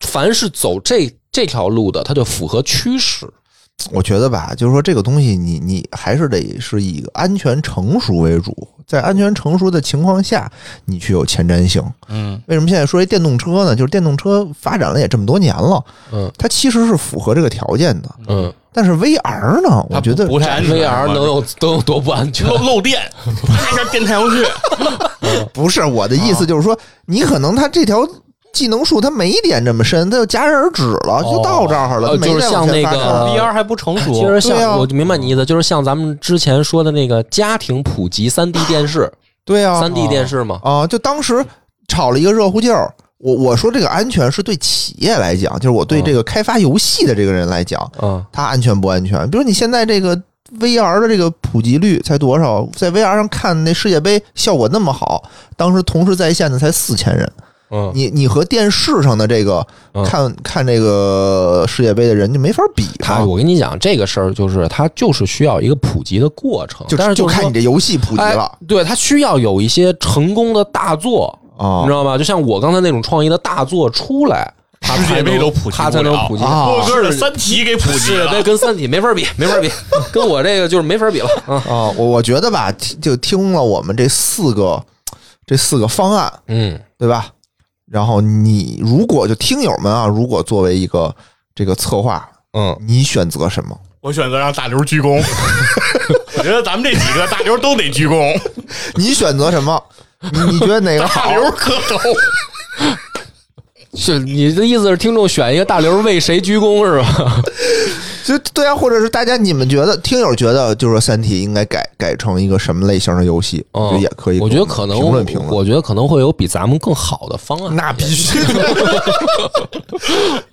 凡是走这这条路的，它就符合趋势。我觉得吧，就是说这个东西你，你还是得是以安全成熟为主，在安全成熟的情况下，你去有前瞻性。嗯，为什么现在说这电动车呢？就是电动车发展了也这么多年了，嗯，它其实是符合这个条件的。嗯但是 VR 呢，我它觉得不太安全，VR 能有都有多不安全？漏漏电，啪一下电太阳穴。[LAUGHS] 不是我的意思，就是说你可能它这条技能树它没点这么深，它就戛然而止了，就到这儿了，呃它没再往就是像那个前发展。了 VR 还不成熟，其实像、对啊。我就明白你意思，就是像咱们之前说的那个家庭普及三 D 电视、对啊，三 D 电视嘛，啊，就当时炒了一个热乎劲儿。我我说这个安全是对企业来讲，就是我对这个开发游戏的这个人来讲，嗯它安全不安全？比如你现在这个 VR 的这个普及率才多少？在 VR 上看那世界杯效果那么好，当时同时在线的才四千人，嗯，你你和电视上的这个嗯看看这个世界杯的人就没法比他。我跟你讲，这个事儿就是他就是需要一个普及的过程，就但是就是说你这游戏普及了哎，对，他需要有一些成功的大作，啊你知道吗？就像我刚才那种创意的大作出来，他 [LAUGHS] 世界才能杯都普及他才能普及。啊默哥的《三体》给普及了世界杯，跟三体没法比，没法比，[LAUGHS] 跟我这个就是没法比了啊。啊！我我觉得吧，就听了我们这四个这四个方案，嗯对吧？然后你如果就听友们啊，如果作为一个这个策划，嗯，你选择什么？我选择让大刘鞠躬。[LAUGHS] 我觉得咱们这几个大刘都得鞠躬。你选择什么？你你觉得哪个好大？刘磕头，[LAUGHS] 是你的意思是听众选一个大刘为谁鞠躬是吧？就对啊，或者是大家你们觉得，听友觉得，就是说《三体》应该改改成一个什么类型的游戏，我觉得也可以。我觉得可能评论评论，我觉得可能会有比咱们更好的方案。那必须的。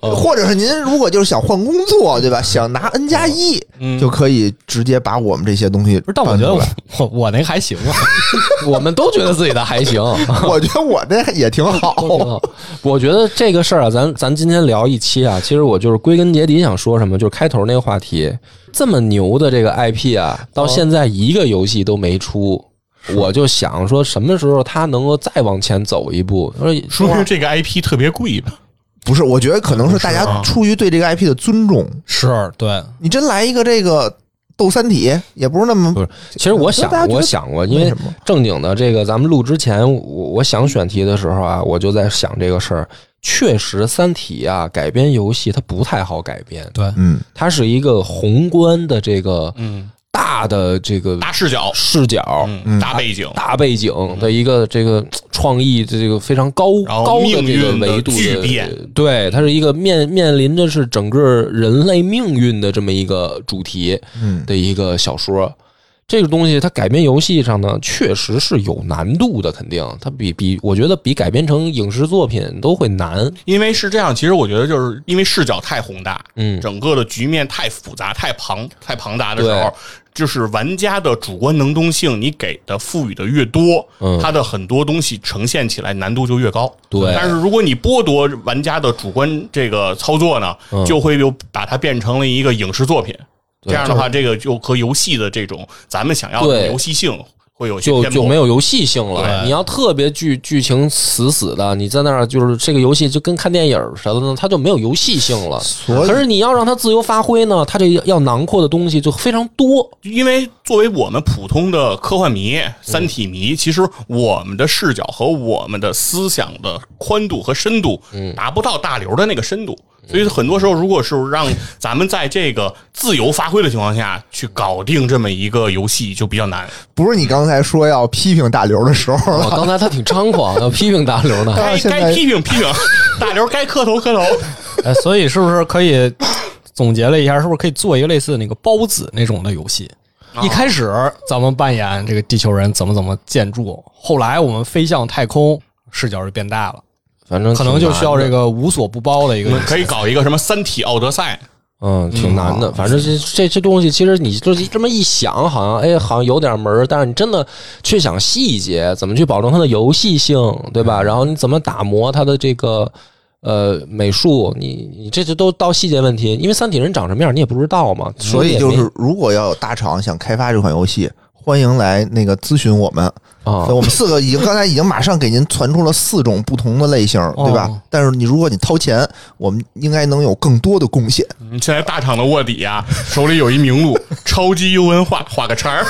[LAUGHS] 或者是您如果就是想换工作，对吧？想拿 N 加一，就可以直接把我们这些东西不是，但我觉得我我我那还行啊。[LAUGHS] 我们都觉得自己的还行，我觉得我这也 [LAUGHS] 挺好。我觉得这个事儿啊，咱咱今天聊一期啊，其实我就是归根结底想说什么，就是开头那个话题，这么牛的这个 IP 啊，到现在一个游戏都没出。我就想说，什么时候他能够再往前走一步？说说明这个 IP 特别贵吧？不是，我觉得可能是大家出于对这个 IP 的尊重，是对，你真来一个这个斗三体，也不是那么不是，其实我想我想过，因为正经的这个，咱们录之前，我我想选题的时候啊，我就在想这个事儿。确实，《三体》啊改编游戏它不太好改编，对，嗯，它是一个宏观的这个嗯，大的这个大视角，视角、嗯，大背景，大背景的一个这个创意，这个非常高高的这个维度巨变。对，它是一个面面临着是整个人类命运的这么一个主题嗯。的一个小说。这个东西它改编游戏上呢，确实是有难度的，肯定它比比我觉得比改编成影视作品都会难。因为是这样，其实我觉得就是因为视角太宏大，嗯整个的局面太复杂、太庞、太庞大的时候，就是玩家的主观能动性，你给的赋予的越多，嗯它的很多东西呈现起来难度就越高。对但是如果你剥夺玩家的主观这个操作呢，嗯就会有把它变成了一个影视作品。对这样的话，这个就和游戏的这种咱们想要的游戏性会有些就就没有游戏性了。你要特别剧剧情死死的，你在那儿就是这个游戏就跟看电影似的呢，它就没有游戏性了。所以可是你要让它自由发挥呢，它这要囊括的东西就非常多。因为作为我们普通的科幻迷、三体迷，其实我们的视角和我们的思想的宽度和深度，达不到大刘的那个深度。所以很多时候，如果是让咱们在这个自由发挥的情况下去搞定这么一个游戏，就比较难。不是你刚才说要批评大刘的时候。刚才他挺猖狂，要批评大刘呢。[LAUGHS] 该该批评批评，[LAUGHS] 大刘该磕头磕头。[LAUGHS] 哎，所以是不是可以总结了一下，是不是可以做一个类似那个包子那种的游戏？一开始咱们扮演这个地球人怎么怎么建筑，后来我们飞向太空，视角就变大了，反正可能就需要这个，无所不包的一个可以搞一个什么《三体奥德赛。嗯，挺难的。反正这这这东西，其实你就是这么一想，好像哎，好像有点门儿，但是你真的去想细节，怎么去保证它的游戏性，对吧？然后你怎么打磨它的这个呃美术，你你这这都到细节问题，因为三体人长什么样你也不知道嘛，所以就是，如果要有大厂想开发这款游戏，欢迎来那个咨询我们。啊我们四个已经刚才已经马上给您传出了四种不同的类型，对吧？哦但是你如果你掏钱，我们应该能有更多的贡献。》。嗯现在大厂的卧底啊，手里有一名录，超级优文化，画个叉儿。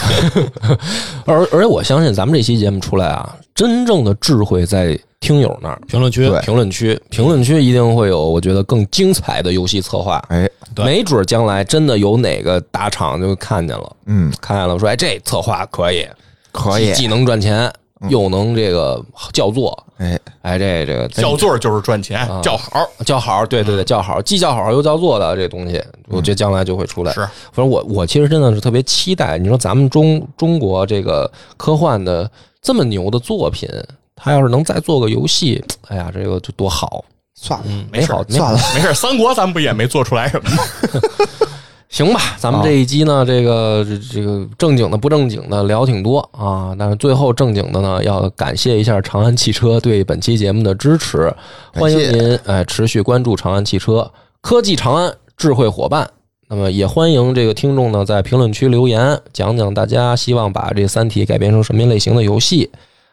[LAUGHS] 而而且我相信咱们这期节目出来啊，真正的智慧在听友那儿。评论区。评论区，评论区一定会有我觉得更精彩的游戏策划。哎，对。没准将来真的有哪个大厂就看见了，嗯，看见了说，哎，这策划可以，可以。既，能赚钱，又能这个叫座，哎，哎，这这个叫座就是赚钱，啊。叫好。叫好，对对对，叫好，既叫好又叫座的这东西，我觉得将来就会出来。是，反正我我其实真的是特别期待，你说咱们中中国这个科幻的这么牛的作品，他要是能再做个游戏，哎呀，这个就多好，算了，没好，没好算了，没事儿，三国咱们不也没做出来什么吗？[LAUGHS] 行吧，咱们这一集呢，这个这这个正经的不正经的聊挺多啊，但是最后正经的呢，要感谢一下长安汽车对本期节目的支持，欢迎您哎持续关注长安汽车科技长安智慧伙伴。那么也欢迎这个听众呢在评论区留言，讲讲大家希望把这《三体》改编成什么类型的游戏。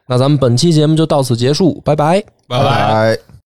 那咱们本期节目就到此结束，拜拜。拜拜。拜。